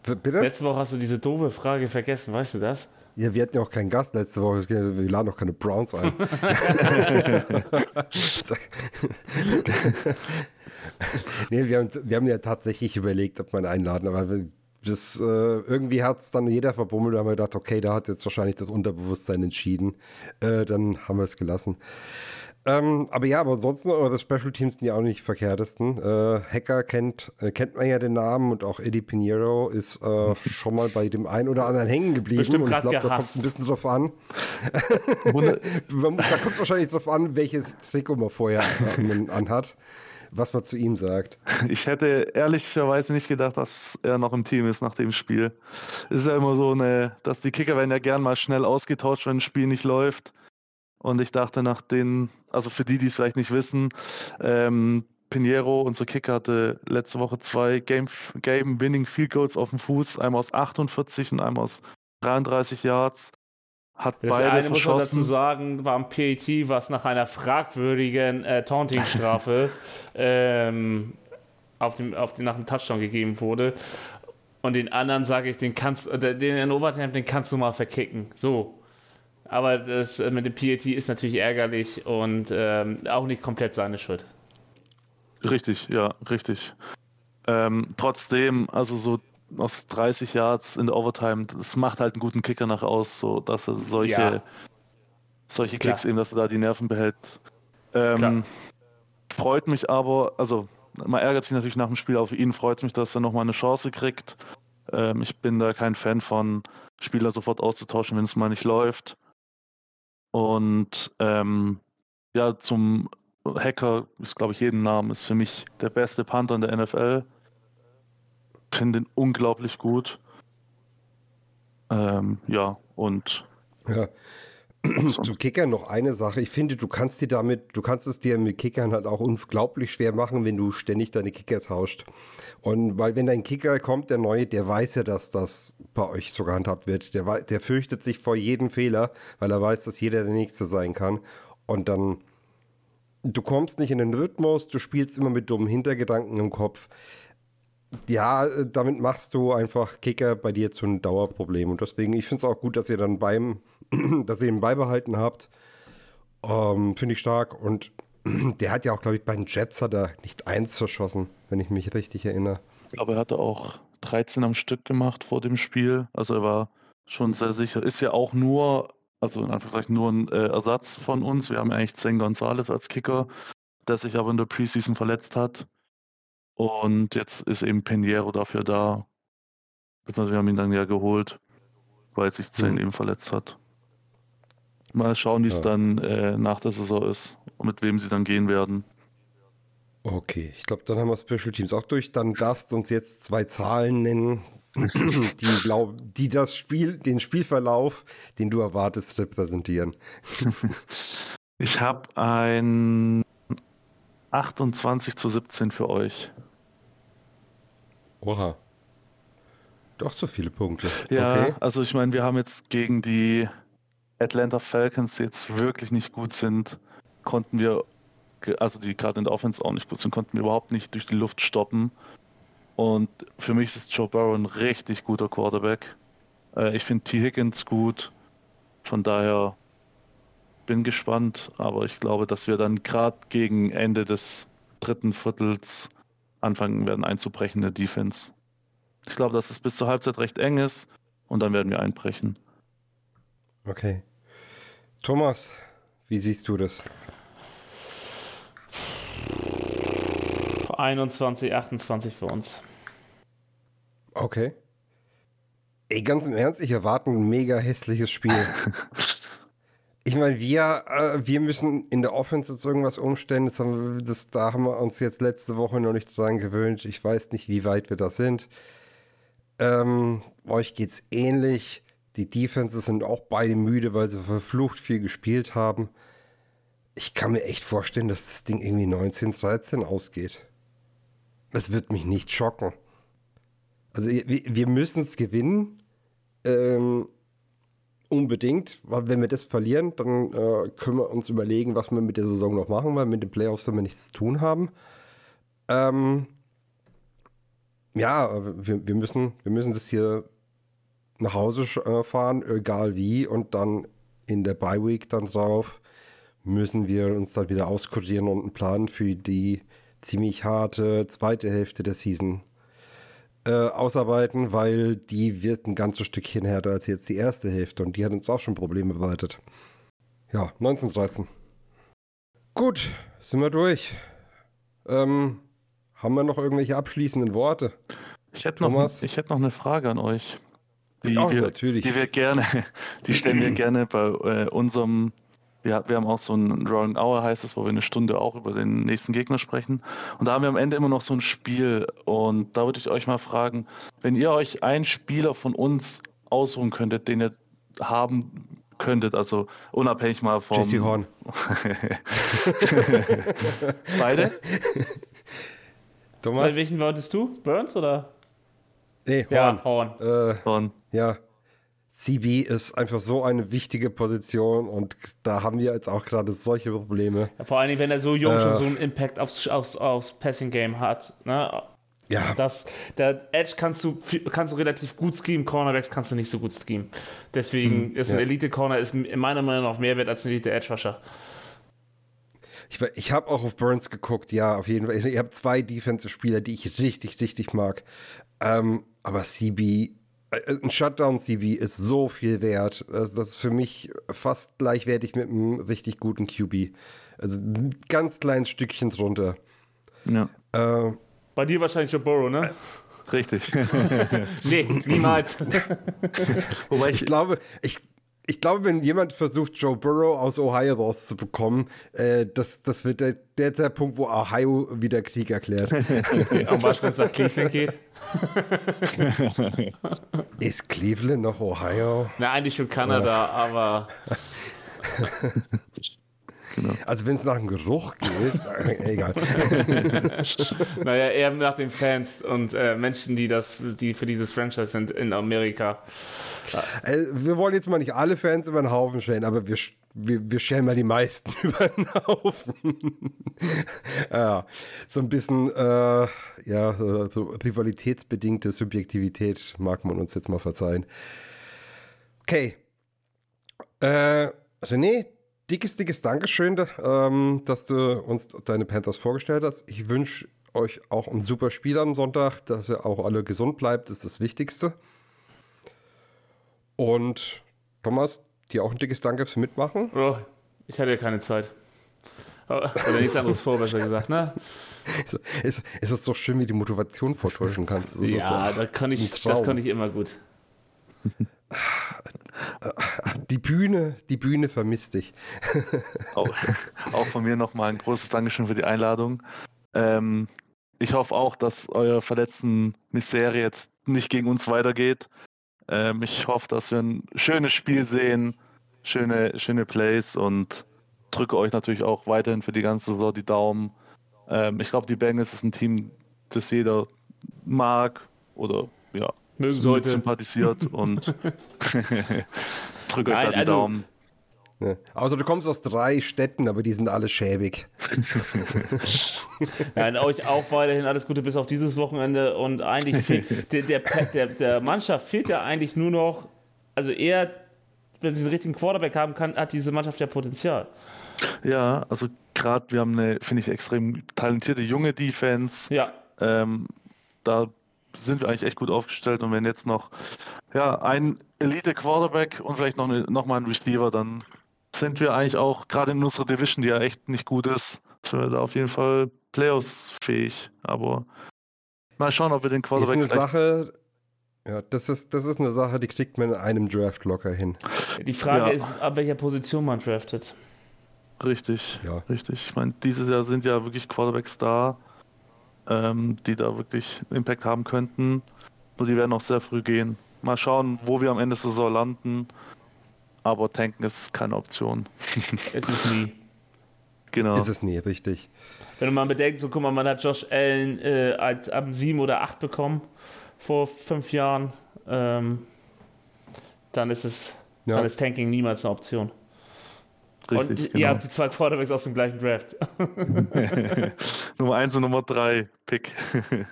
S4: Bitte?
S5: Letzte Woche hast du diese doofe Frage vergessen, weißt du das?
S4: Ja, wir hatten ja auch keinen Gast letzte Woche. Wir laden auch keine Browns ein. nee, wir haben, wir haben ja tatsächlich überlegt, ob man einladen, aber wir- das, äh, irgendwie hat es dann jeder verbummelt, da haben wir gedacht, okay, da hat jetzt wahrscheinlich das Unterbewusstsein entschieden. Äh, dann haben wir es gelassen. Ähm, aber ja, aber ansonsten, eure Special Teams sind ja auch nicht die verkehrtesten. Äh, Hacker kennt, äh, kennt man ja den Namen und auch Eddie Pinheiro ist äh, schon mal bei dem einen oder anderen hängen geblieben.
S5: Bestimmt
S4: und ich glaube, da kommt es ein bisschen drauf an. Da kommt es wahrscheinlich drauf an, welches Trikot man vorher an, anhat, was man zu ihm sagt.
S6: Ich hätte ehrlicherweise nicht gedacht, dass er noch im Team ist nach dem Spiel. Es ist ja immer so eine, dass die Kicker werden ja gern mal schnell ausgetauscht, wenn ein Spiel nicht läuft. Und ich dachte nach den, also für die, die es vielleicht nicht wissen, ähm, Pinheiro, unser Kicker, hatte letzte Woche zwei Game, Game Winning Field Goals auf dem Fuß, einmal aus 48 und einmal aus 33 Yards. Hat
S5: Das
S6: beide
S5: eine muss man dazu
S6: verschossen.
S5: sagen, war am PAT, was nach einer fragwürdigen äh, Taunting-Strafe ähm, auf dem, auf den, nach dem Touchdown gegeben wurde. Und den anderen sage ich, den kannst äh, den in Overtime, den kannst du mal verkicken. So. Aber das äh, mit dem PAT ist natürlich ärgerlich und ähm, auch nicht komplett seine Schuld.
S6: Richtig, ja, richtig. Ähm, trotzdem, also so aus 30 Yards in der Overtime, das macht halt einen guten Kicker nach aus, so dass er solche,
S5: Ja.
S6: solche
S5: Klar.
S6: Kicks eben, dass er da die Nerven behält. Ähm, freut mich aber, also man ärgert sich natürlich nach dem Spiel, für ihn freut es mich, dass er nochmal eine Chance kriegt. Ähm, ich bin da kein Fan von, Spieler sofort auszutauschen, wenn es mal nicht läuft. Und ähm, ja, zum Hacker ist, glaube ich, jeden Namen, ist für mich der beste Panther in der NFL. Finde ihn unglaublich gut. Ähm, ja, und
S4: Ja. Zu Kickern noch eine Sache. Ich finde, du kannst dir damit, du kannst es dir mit Kickern halt auch unglaublich schwer machen, wenn du ständig deine Kicker tauscht. Und weil wenn dein Kicker kommt, der neue, der weiß ja, dass das bei euch so gehandhabt wird. Der, der fürchtet sich vor jedem Fehler, weil er weiß, dass jeder der Nächste sein kann. Und dann, du kommst nicht in den Rhythmus, du spielst immer mit dummen Hintergedanken im Kopf. Ja, damit machst du einfach Kicker bei dir zu einem Dauerproblem. Und deswegen, ich finde es auch gut, dass ihr dann beim, dass ihr ihn beibehalten habt. Ähm, finde ich stark. Und der hat ja auch, glaube ich, bei den Jets hat er nicht eins verschossen, wenn ich mich richtig erinnere.
S6: ich glaube, er hatte auch 13 am Stück gemacht vor dem Spiel. Also er war schon sehr sicher. Ist ja auch nur, also in Anführungszeichen nur ein äh, Ersatz von uns. Wir haben ja eigentlich Zen Gonzalez als Kicker, der sich aber in der Preseason verletzt hat. Und jetzt ist eben Pinheiro dafür da. Beziehungsweise wir haben ihn dann ja geholt, weil sich Zen
S4: Mhm.
S6: eben verletzt hat. Mal schauen, wie es
S4: Ja.
S6: dann äh, nach der Saison ist und mit wem sie dann gehen werden.
S4: Okay, ich glaube, dann haben wir Special Teams auch durch. Dann darfst du uns jetzt zwei Zahlen nennen, die, glaub, die das Spiel, den Spielverlauf, den du erwartest, repräsentieren.
S6: Ich habe ein 28 zu 17 für euch.
S4: Oha. Doch so viele Punkte.
S6: Ja,
S4: Okay.
S6: also ich meine, wir haben jetzt gegen die Atlanta Falcons, jetzt wirklich nicht gut sind, konnten wir, also die gerade in der Offense auch nicht gut sind, konnten wir überhaupt nicht durch die Luft stoppen. Und für mich ist Joe Burrow ein richtig guter Quarterback. Äh, ich finde T. Higgins gut. Von daher bin gespannt, aber ich glaube, dass wir dann gerade gegen Ende des dritten Viertels anfangen werden einzubrechen in der Defense. Ich glaube, dass es bis zur Halbzeit recht eng ist und dann werden wir einbrechen.
S4: Okay. Thomas, wie siehst du das?
S5: 21, 28 für uns.
S4: Okay. Ey, ganz im Ernst, ich erwarte ein mega hässliches Spiel. Ich meine, wir, äh, wir müssen in der Offense jetzt irgendwas umstellen. Das haben wir, das, da haben wir uns jetzt letzte Woche noch nicht dran gewöhnt. Ich weiß nicht, wie weit wir da sind. Ähm, euch geht's ähnlich. Die Defenses sind auch beide müde, weil sie verflucht viel gespielt haben. Ich kann mir echt vorstellen, dass das Ding irgendwie 19-13 ausgeht. Das wird mich nicht schocken. Also wir, müssen es gewinnen. Ähm, unbedingt, weil wenn wir das verlieren, dann äh, können wir uns überlegen, was wir mit der Saison noch machen, weil mit den Playoffs werden wir nichts zu tun haben. Ähm, ja, wir, wir, müssen, wir müssen das hier nach Hause äh, fahren, egal wie, und dann in der Bye Week dann drauf müssen wir uns dann wieder auskurieren und einen Plan für die ziemlich harte zweite Hälfte der Season äh, ausarbeiten, weil die wird ein ganzes Stückchen härter als jetzt die erste Hälfte und die hat uns auch schon Probleme bereitet. Ja, 1913. Gut, sind wir durch. Ähm, haben wir noch irgendwelche abschließenden Worte?
S6: Ich hätte noch, ich hätte noch eine Frage an euch. Die,
S4: Auch
S6: wir,
S4: natürlich.
S6: die wir gerne, die stellen wir gerne bei äh, unserem, wir, wir haben auch so ein Rolling Hour heißt es, wo wir eine Stunde auch über den nächsten Gegner sprechen. Und da haben wir am Ende immer noch so ein Spiel. Und da würde ich euch mal fragen, wenn ihr euch einen Spieler von uns aussuchen könntet, den ihr haben könntet, also unabhängig mal vom.
S4: Jesse Horn.
S6: Beide?
S5: Thomas? Bei welchen wolltest du? Burns oder?
S4: Nee, Horn.
S5: Ja, Horn.
S4: Äh, Horn. Ja. CB ist einfach so eine wichtige Position und da haben wir jetzt auch gerade solche Probleme.
S5: Ja, vor allem, wenn er so jung äh, schon so einen Impact aufs, aufs, aufs Passing-Game hat. Ne?
S4: Ja.
S5: Das, der Edge kannst du, kannst du relativ gut schemen, Cornerbacks kannst du nicht so gut schemen. Deswegen hm, ist ein ja. Elite-Corner in meiner Meinung nach mehr wert als ein Elite-Edge-Rusher.
S4: Ich, ich habe auch auf Burns geguckt, ja, auf jeden Fall. Ich habe zwei Defensive-Spieler, die ich richtig, richtig mag. Ähm, aber CB, äh, ein Shutdown-CB ist so viel wert. Das, das, ist für mich fast gleichwertig mit einem richtig guten QB. Also ein ganz kleines Stückchen drunter.
S6: Ja.
S5: Äh, Bei dir wahrscheinlich Joe Burrow, ne?
S6: Richtig.
S5: nee, niemals.
S4: Wobei ich, ich glaube, ich, ich glaube, wenn jemand versucht, Joe Burrow aus Ohio rauszubekommen, äh, das, das wird der, der, der Punkt, wo Ohio wieder Krieg erklärt.
S5: Und was, wenn es nach Cleveland geht?
S4: Ist Cleveland noch Ohio?
S5: Na, eigentlich schon Kanada, aber.
S4: Genau. Also wenn es nach dem Geruch geht, egal.
S5: naja, eher nach den Fans und äh, Menschen, die das, die für dieses Franchise sind in Amerika.
S4: Äh, wir wollen jetzt mal nicht alle Fans über den Haufen stellen, aber wir, wir, wir stellen mal die meisten über den Haufen. ja, so ein bisschen äh, ja, so rivalitätsbedingte Subjektivität mag man uns jetzt mal verzeihen. Okay. Äh, René, dickes, dickes Dankeschön, ähm, dass du uns deine Panthers vorgestellt hast. Ich wünsche euch auch ein super Spiel am Sonntag, dass ihr auch alle gesund bleibt, ist das Wichtigste. Und Thomas, dir auch ein dickes Danke fürs Mitmachen.
S5: Oh, ich hatte ja keine Zeit. Oder nichts anderes vor, besser gesagt, ne?
S4: Ist, ist es so schön, wie die Motivation vortäuschen kannst.
S5: Das ja, so da kann ich, das kann ich immer gut.
S4: Die Bühne, die Bühne vermisst dich.
S6: auch, auch von mir nochmal ein großes Dankeschön für die Einladung. Ähm, ich hoffe auch, dass euer verletzten Misere jetzt nicht gegen uns weitergeht. Ähm, ich hoffe, dass wir ein schönes Spiel sehen, schöne, schöne Plays und drücke euch natürlich auch weiterhin für die ganze Saison die Daumen. Ähm, ich glaube, die Bengals ist ein Team, das jeder mag oder ja,
S5: mögen sollte.
S6: sympathisiert und drücke euch da die also, Daumen.
S4: Ja. Also du kommst aus drei Städten, aber die sind alle schäbig.
S5: Nein, euch auch weiterhin alles Gute bis auf dieses Wochenende und eigentlich fehlt, der, der, der, der Mannschaft fehlt ja eigentlich nur noch, also eher, wenn sie einen richtigen Quarterback haben kann, hat diese Mannschaft ja Potenzial.
S6: Ja, also gerade wir haben eine, finde ich, extrem talentierte junge Defense.
S5: Ja.
S6: Ähm, da sind wir eigentlich echt gut aufgestellt und wenn jetzt noch ja, ein Elite Quarterback und vielleicht noch, eine, noch mal ein Receiver, dann sind wir eigentlich auch gerade in unserer Division, die ja echt nicht gut ist, sind wir da auf jeden Fall Playoffs fähig. Aber mal schauen, ob wir den Quarterback.
S4: Das ist eine Sache, ja, das ist, das ist eine Sache, die kriegt man in einem Draft locker hin.
S5: Die Frage ja. ist, ab welcher Position man draftet.
S6: Richtig, ja. richtig. Ich meine, dieses Jahr sind ja wirklich Quarterbacks da, ähm, die da wirklich Impact haben könnten. Nur die werden noch sehr früh gehen. Mal schauen, wo wir am Ende der Saison landen. Aber tanken ist keine Option.
S5: Es ist nie.
S6: Genau.
S4: Ist es nie, richtig.
S5: Wenn du mal bedenkst, so guck mal, man hat Josh Allen äh, als ab 7 oder 8 bekommen vor fünf Jahren, ähm, dann ist es,
S4: Ja.
S5: dann ist Tanking niemals eine Option.
S6: Richtig,
S5: und
S6: genau.
S5: ihr habt die zwei Quarterbacks aus dem gleichen Draft.
S6: Nummer 1 und Nummer 3 Pick.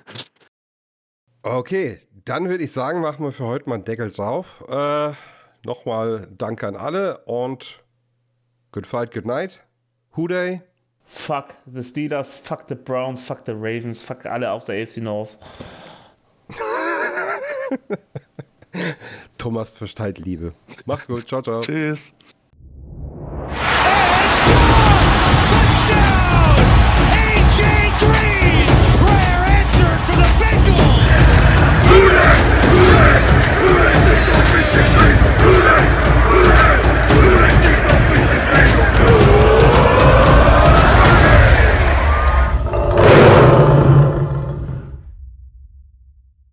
S4: Okay, dann würde ich sagen, machen wir für heute mal einen Deckel drauf. Äh, Nochmal Danke an alle und good fight, good night. Who day?
S5: fuck the Steelers, fuck the Browns, fuck the Ravens, fuck alle aus der AFC North.
S4: Thomas versteht Liebe. Macht's gut, ciao, ciao.
S6: Tschüss.